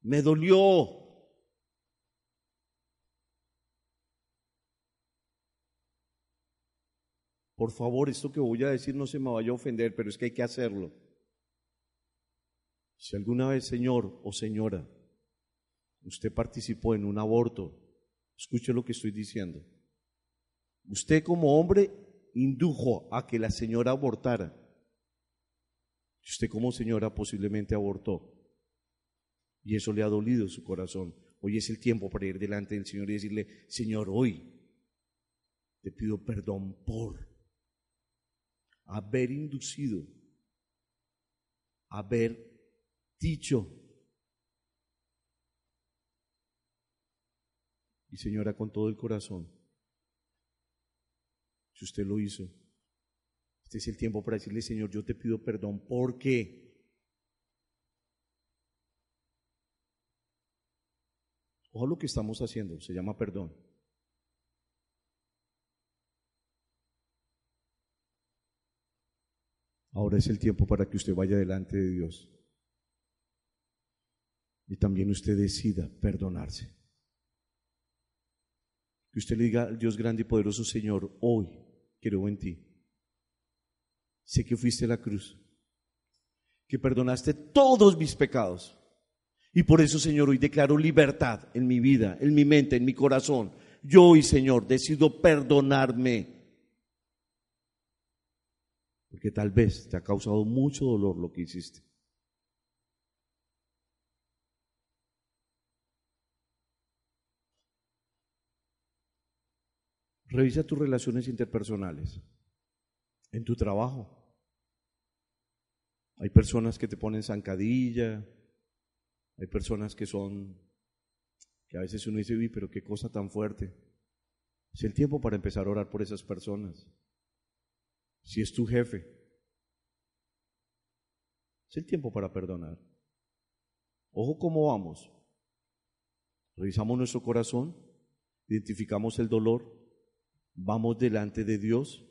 Me dolió. Por favor, esto que voy a decir no se me vaya a ofender, pero es que hay que hacerlo. Si alguna vez, señor o señora, usted participó en un aborto, escuche lo que estoy diciendo. Usted como hombre indujo a que la señora abortara. Usted como señora posiblemente abortó y eso le ha dolido su corazón. Hoy es el tiempo para ir delante del Señor y decirle, Señor, hoy te pido perdón por haber inducido, haber dicho. Y señora, con todo el corazón, si usted lo hizo, este es el tiempo para decirle, Señor, yo te pido perdón porque Ojo lo que estamos haciendo, se llama perdón. Ahora es el tiempo para que usted vaya delante de Dios. Y también usted decida perdonarse. Que usted le diga al Dios grande y poderoso Señor, hoy creo en ti. Sé que fuiste a la cruz, que perdonaste todos mis pecados y por eso, Señor, hoy declaro libertad en mi vida, en mi mente, en mi corazón. Yo hoy, Señor, decido perdonarme. Porque tal vez te ha causado mucho dolor lo que hiciste. Revisa tus relaciones interpersonales, en tu trabajo. Hay personas que te ponen zancadilla, hay personas que son, que a veces uno dice, uy, pero qué cosa tan fuerte. Es el tiempo para empezar a orar por esas personas. Si es tu jefe, es el tiempo para perdonar. Ojo cómo vamos. Revisamos nuestro corazón, identificamos el dolor, vamos delante de Dios,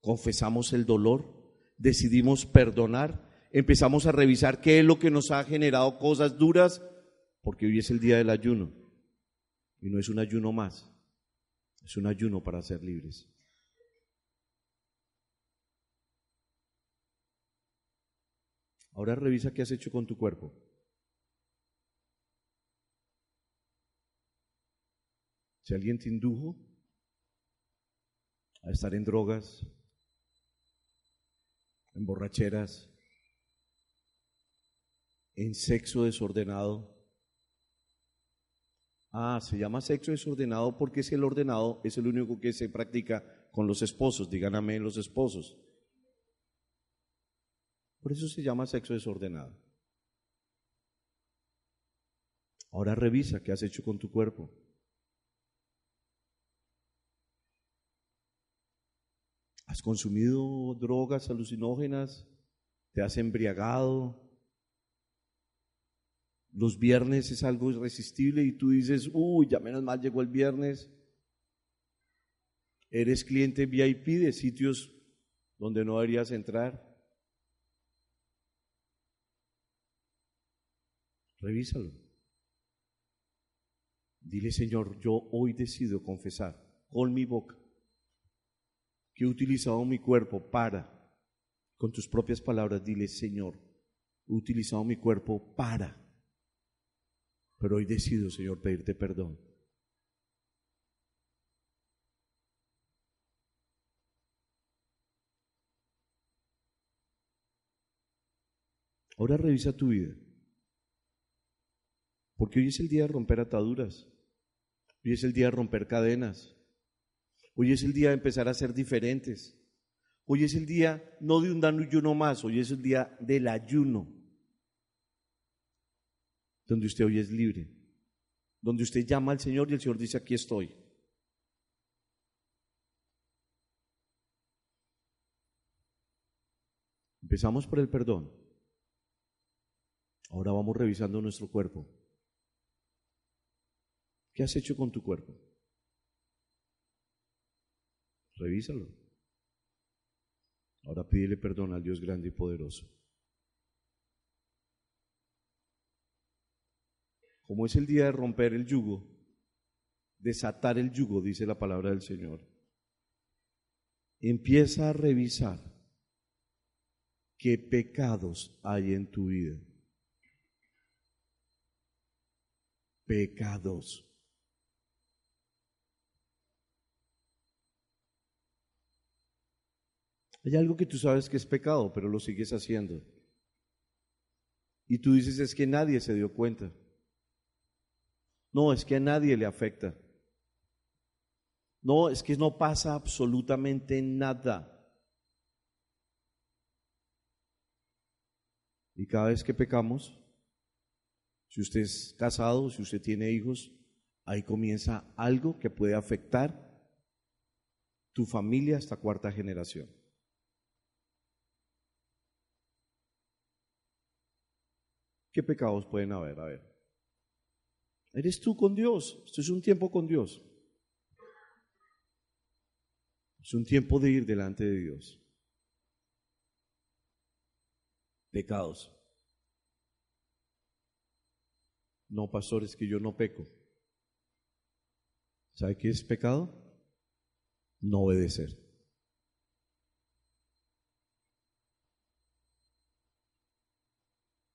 confesamos el dolor, decidimos perdonar, empezamos a revisar qué es lo que nos ha generado cosas duras, porque hoy es el día del ayuno y no es un ayuno más, es un ayuno para ser libres. Ahora revisa qué has hecho con tu cuerpo. Si alguien te indujo a estar en drogas, en borracheras, en sexo desordenado. Ah, se llama sexo desordenado porque es el ordenado, es el único que se practica con los esposos. Digan amén los esposos. Por eso se llama sexo desordenado. Ahora revisa qué has hecho con tu cuerpo. ¿Has consumido drogas alucinógenas? ¿Te has embriagado? Los viernes es algo irresistible y tú dices, uy, ya menos mal llegó el viernes. Eres cliente VIP de sitios donde no deberías entrar. Revísalo. Dile, Señor, yo hoy decido confesar con mi boca que he utilizado mi cuerpo para, con tus propias palabras, dile, Señor, he utilizado mi cuerpo para, pero hoy decido, Señor, pedirte perdón. Ahora revisa tu vida. Porque hoy es el día de romper ataduras. Hoy es el día de romper cadenas. Hoy es el día de empezar a ser diferentes. Hoy es el día no de un ayuno más, hoy es el día del ayuno. Donde usted hoy es libre. Donde usted llama al Señor y el Señor dice, aquí estoy. Empezamos por el perdón. Ahora vamos revisando nuestro cuerpo. ¿Qué has hecho con tu cuerpo? Revísalo. Ahora pídele perdón al Dios grande y poderoso. Como es el día de romper el yugo, desatar el yugo, dice la palabra del Señor, empieza a revisar qué pecados hay en tu vida. Pecados. Hay algo que tú sabes que es pecado, pero lo sigues haciendo. Y tú dices, es que nadie se dio cuenta. No, es que a nadie le afecta. No, es que no pasa absolutamente nada. Y cada vez que pecamos, si usted es casado, si usted tiene hijos, ahí comienza algo que puede afectar tu familia hasta cuarta generación. ¿Qué pecados pueden haber? A ver. Eres tú con Dios. Esto es un tiempo con Dios. Es un tiempo de ir delante de Dios. Pecados. No, pastores, que yo no peco. ¿Sabe qué es pecado? No obedecer.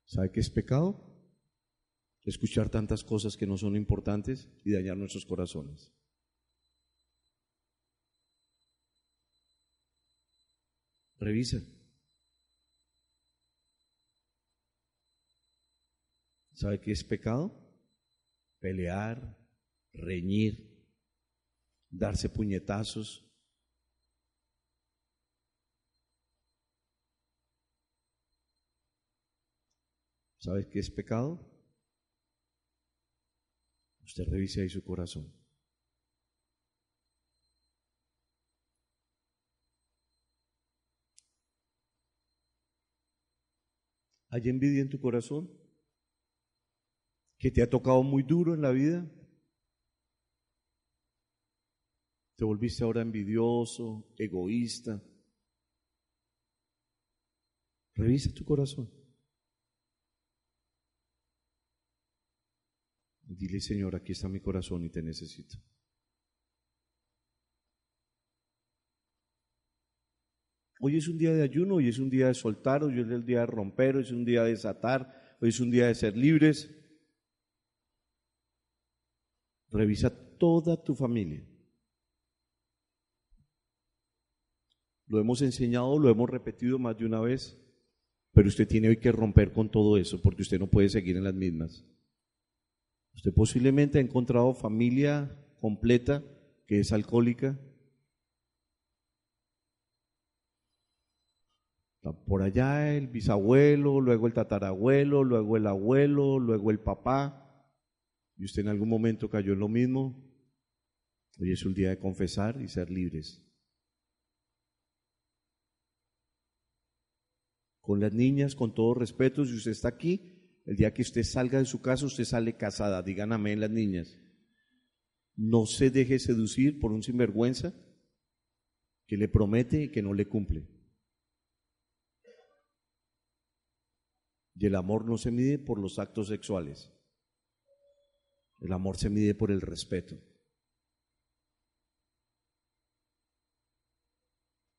¿Sabe qué es pecado? Escuchar tantas cosas que no son importantes y dañar nuestros corazones. Revisa. ¿Sabe qué es pecado? Pelear, reñir, darse puñetazos, ¿Sabes qué es pecado? Usted revise ahí su corazón. ¿Hay envidia en tu corazón? que te ha tocado muy duro en la vida. Te volviste ahora envidioso, egoísta. Revisa tu corazón. Dile, Señor, aquí está mi corazón y te necesito. Hoy es un día de ayuno, hoy es un día de soltar, hoy es el día de romper, hoy es un día de desatar, hoy es un día de ser libres. Revisa toda tu familia. Lo hemos enseñado, lo hemos repetido más de una vez, pero usted tiene hoy que romper con todo eso porque usted no puede seguir en las mismas. Usted posiblemente ha encontrado familia completa que es alcohólica, Por allá el bisabuelo, luego el tatarabuelo, luego el abuelo, luego el papá. Y usted en algún momento cayó en lo mismo. Hoy es un día de confesar y ser libres. Con las niñas, con todo respeto, si usted está aquí, el día que usted salga de su casa, usted sale casada. Digan amén las niñas. No se deje seducir por un sinvergüenza que le promete y que no le cumple. Y el amor no se mide por los actos sexuales. El amor se mide por el respeto.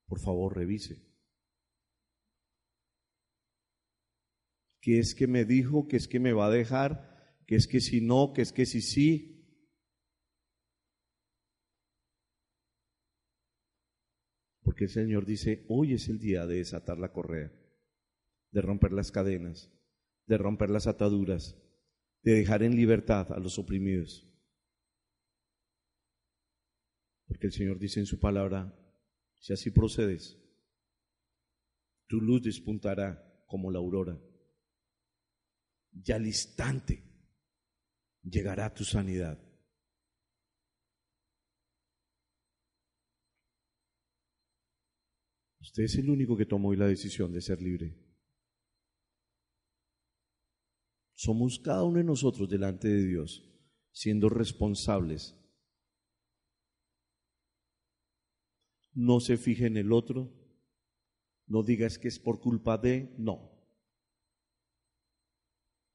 Por favor, revise. ¿Qué es que me dijo? ¿Qué es que me va a dejar? ¿Qué es que si no? ¿Qué es que si sí? Porque el Señor dice, hoy es el día de desatar la correa de romper las cadenas, de romper las ataduras, de dejar en libertad a los oprimidos. Porque el Señor dice en su palabra, si así procedes, tu luz despuntará como la aurora. Y al instante llegará tu sanidad. Usted es el único que tomó hoy la decisión de ser libre. Somos cada uno de nosotros delante de Dios, siendo responsables. No se fije en el otro, no digas que es por culpa de, no.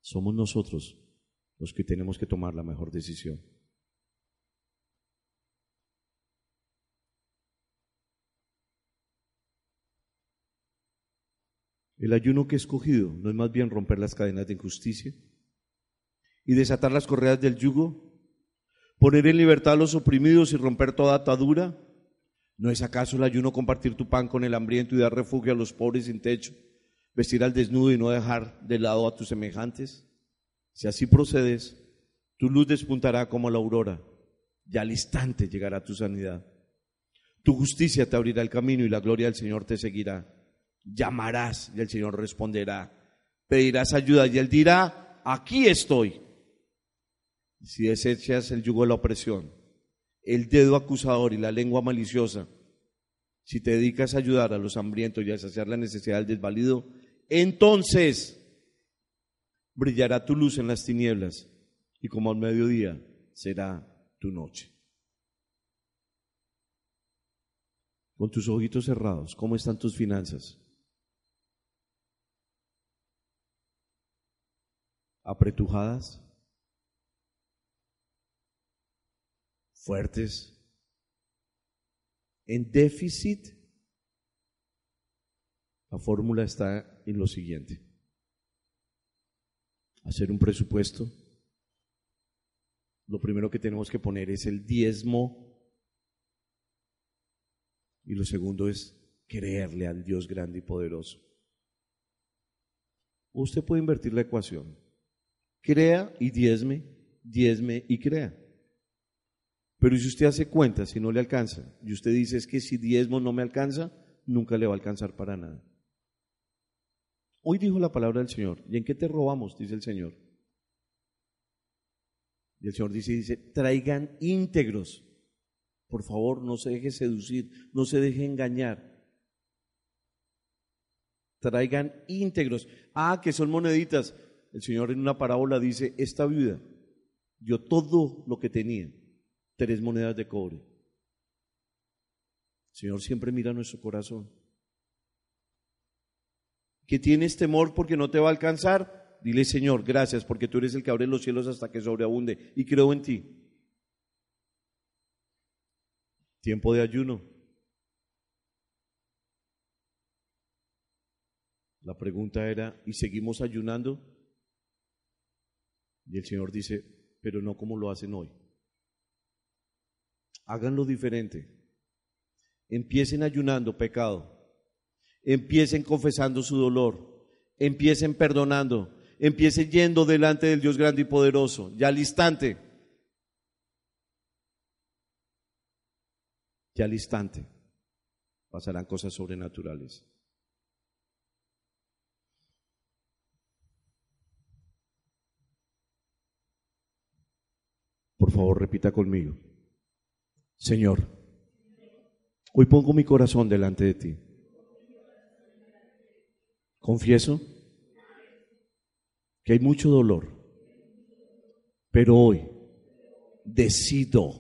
Somos nosotros los que tenemos que tomar la mejor decisión. El ayuno que he escogido no es más bien romper las cadenas de injusticia y desatar las correas del yugo, poner en libertad a los oprimidos y romper toda atadura. ¿No es acaso el ayuno compartir tu pan con el hambriento y dar refugio a los pobres sin techo, vestir al desnudo y no dejar de lado a tus semejantes? Si así procedes, tu luz despuntará como la aurora y al instante llegará tu sanidad. Tu justicia te abrirá el camino y la gloria del Señor te seguirá llamarás y el Señor responderá. Pedirás ayuda y Él dirá, aquí estoy. Si desechas el yugo de la opresión, el dedo acusador y la lengua maliciosa, si te dedicas a ayudar a los hambrientos y a saciar la necesidad del desvalido, entonces brillará tu luz en las tinieblas y como al mediodía será tu noche. Con tus ojitos cerrados, ¿cómo están tus finanzas? apretujadas, fuertes, en déficit, la fórmula está en lo siguiente. Hacer un presupuesto. Lo primero que tenemos que poner es el diezmo. Y lo segundo es creerle al Dios grande y poderoso. Usted puede invertir la ecuación. Crea y diezme, diezme y crea. Pero si usted hace cuenta, si no le alcanza, y usted dice es que si diezmo no me alcanza, nunca le va a alcanzar para nada. Hoy dijo la palabra del Señor, ¿y en qué te robamos? Dice el Señor. Y el Señor dice, dice, traigan íntegros. Por favor, no se deje seducir, no se deje engañar. Traigan íntegros. Ah, que son moneditas el Señor en una parábola dice, esta viuda dio todo lo que tenía, tres monedas de cobre. El Señor siempre mira nuestro corazón. Que tienes temor porque no te va a alcanzar, dile Señor, gracias porque tú eres el que abre los cielos hasta que sobreabunde y creo en ti. Tiempo de ayuno. La pregunta era, ¿y seguimos ayunando? Y el Señor dice, pero no como lo hacen hoy. Háganlo diferente. Empiecen ayunando pecado. Empiecen confesando su dolor. Empiecen perdonando. Empiecen yendo delante del Dios grande y poderoso. Ya al instante. Ya al instante pasarán cosas sobrenaturales. Por favor, repita conmigo. Señor, hoy pongo mi corazón delante de ti. Confieso que hay mucho dolor, pero hoy decido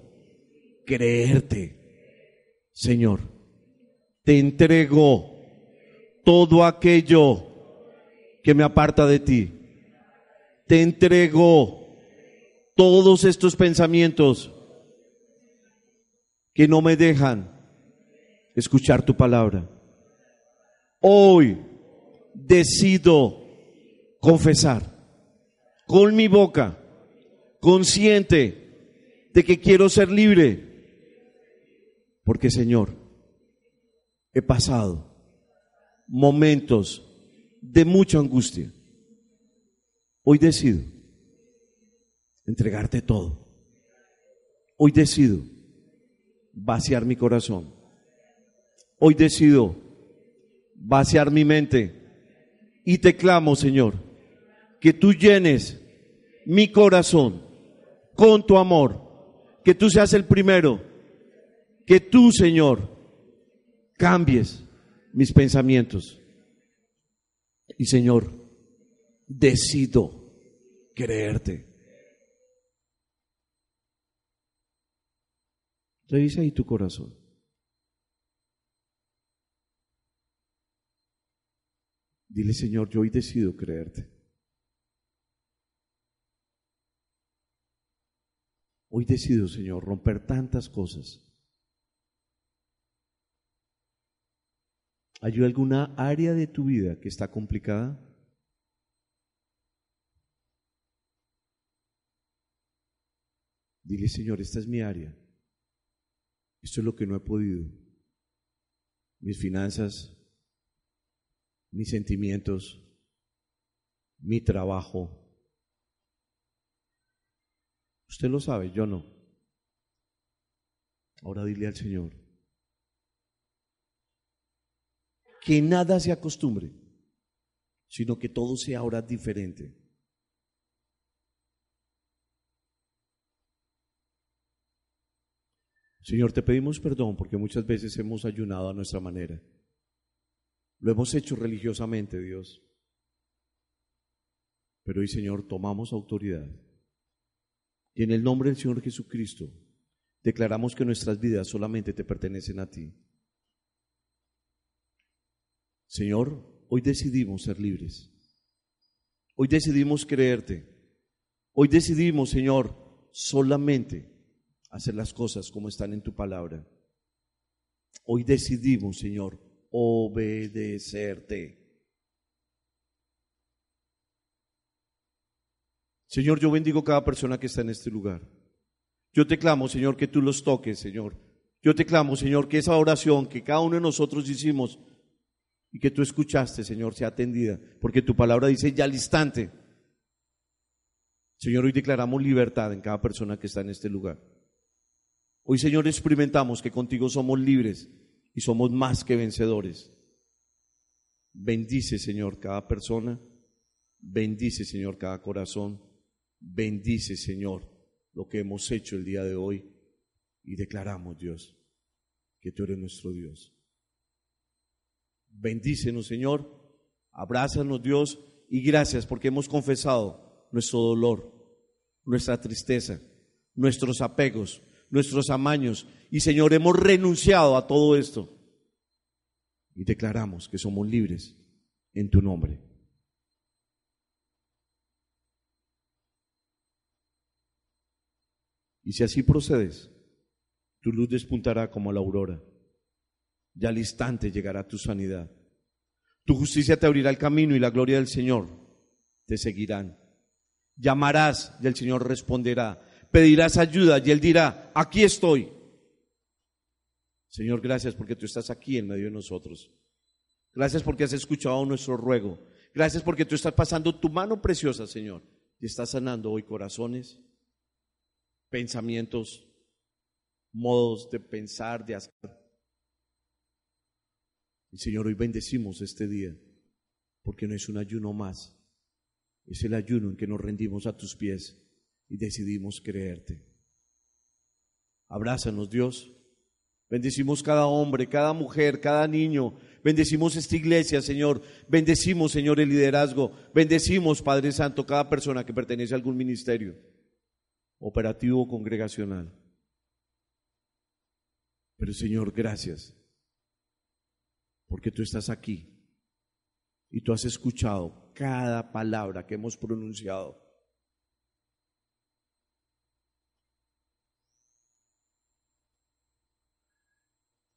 creerte. Señor, te entrego todo aquello que me aparta de ti. Te entrego todos estos pensamientos que no me dejan escuchar tu palabra. Hoy decido confesar con mi boca, consciente de que quiero ser libre, porque Señor, he pasado momentos de mucha angustia. Hoy decido entregarte todo. Hoy decido vaciar mi corazón. Hoy decido vaciar mi mente. Y te clamo, Señor, que tú llenes mi corazón con tu amor. Que tú seas el primero. Que tú, Señor, cambies mis pensamientos. Y Señor, decido creerte. Revisa ahí tu corazón. Dile, Señor, yo hoy decido creerte. Hoy decido, Señor, romper tantas cosas. ¿Hay alguna área de tu vida que está complicada? Dile, Señor, esta es mi área. Esto es lo que no he podido. Mis finanzas, mis sentimientos, mi trabajo. Usted lo sabe, yo no. Ahora dile al Señor que nada se acostumbre, sino que todo sea ahora diferente. Señor, te pedimos perdón porque muchas veces hemos ayunado a nuestra manera. Lo hemos hecho religiosamente, Dios. Pero hoy, Señor, tomamos autoridad. Y en el nombre del Señor Jesucristo, declaramos que nuestras vidas solamente te pertenecen a ti. Señor, hoy decidimos ser libres. Hoy decidimos creerte. Hoy decidimos, Señor, solamente hacer las cosas como están en tu palabra. Hoy decidimos, Señor, obedecerte. Señor, yo bendigo cada persona que está en este lugar. Yo te clamo, Señor, que tú los toques, Señor. Yo te clamo, Señor, que esa oración que cada uno de nosotros hicimos y que tú escuchaste, Señor, sea atendida, porque tu palabra dice ya al instante. Señor, hoy declaramos libertad en cada persona que está en este lugar. Hoy, Señor, experimentamos que contigo somos libres y somos más que vencedores. Bendice, Señor, cada persona. Bendice, Señor, cada corazón. Bendice, Señor, lo que hemos hecho el día de hoy. Y declaramos, Dios, que tú eres nuestro Dios. Bendícenos, Señor. Abrázanos, Dios, y gracias porque hemos confesado nuestro dolor, nuestra tristeza, nuestros apegos, nuestros amaños. Y Señor, hemos renunciado a todo esto y declaramos que somos libres en tu nombre. Y si así procedes, tu luz despuntará como la aurora. Ya al instante llegará tu sanidad. Tu justicia te abrirá el camino y la gloria del Señor te seguirán. Llamarás y el Señor responderá. Pedirás ayuda y Él dirá, aquí estoy. Señor, gracias porque tú estás aquí en medio de nosotros. Gracias porque has escuchado nuestro ruego. Gracias porque tú estás pasando tu mano preciosa, Señor, y estás sanando hoy corazones, pensamientos, modos de pensar, de hacer. Y Señor, hoy bendecimos este día, porque no es un ayuno más, es el ayuno en que nos rendimos a tus pies y decidimos creerte. Abrázanos, Dios. Bendecimos cada hombre, cada mujer, cada niño. Bendecimos esta iglesia, Señor. Bendecimos, Señor, el liderazgo. Bendecimos, Padre Santo, cada persona que pertenece a algún ministerio operativo o congregacional. Pero Señor, gracias, porque tú estás aquí y tú has escuchado cada palabra que hemos pronunciado.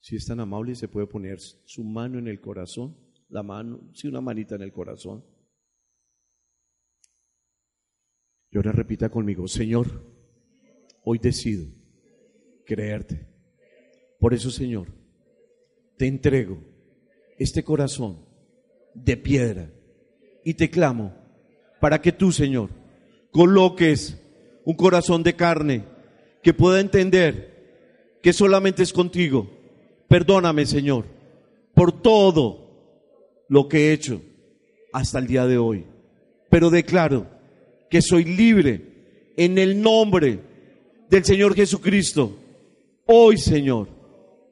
Si es tan amable, se puede poner su mano en el corazón, la mano, sí, una manita en el corazón. Y ahora repita conmigo, Señor, hoy decido creerte. Por eso, Señor, te entrego este corazón de piedra y te clamo para que tú, Señor, coloques un corazón de carne que pueda entender que solamente es contigo. Perdóname, Señor, por todo lo que he hecho hasta el día de hoy. Pero declaro que soy libre en el nombre del Señor Jesucristo. Hoy, Señor,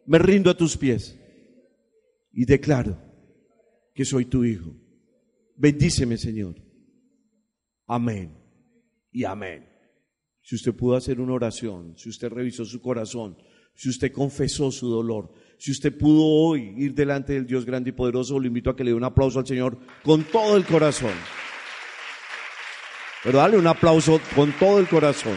me rindo a tus pies y declaro que soy tu hijo. Bendíceme, Señor. Amén y amén. Si usted pudo hacer una oración, si usted revisó su corazón, si usted confesó su dolor, si usted pudo hoy ir delante del Dios grande y poderoso, lo invito a que le dé un aplauso al Señor con todo el corazón. Pero dale un aplauso con todo el corazón.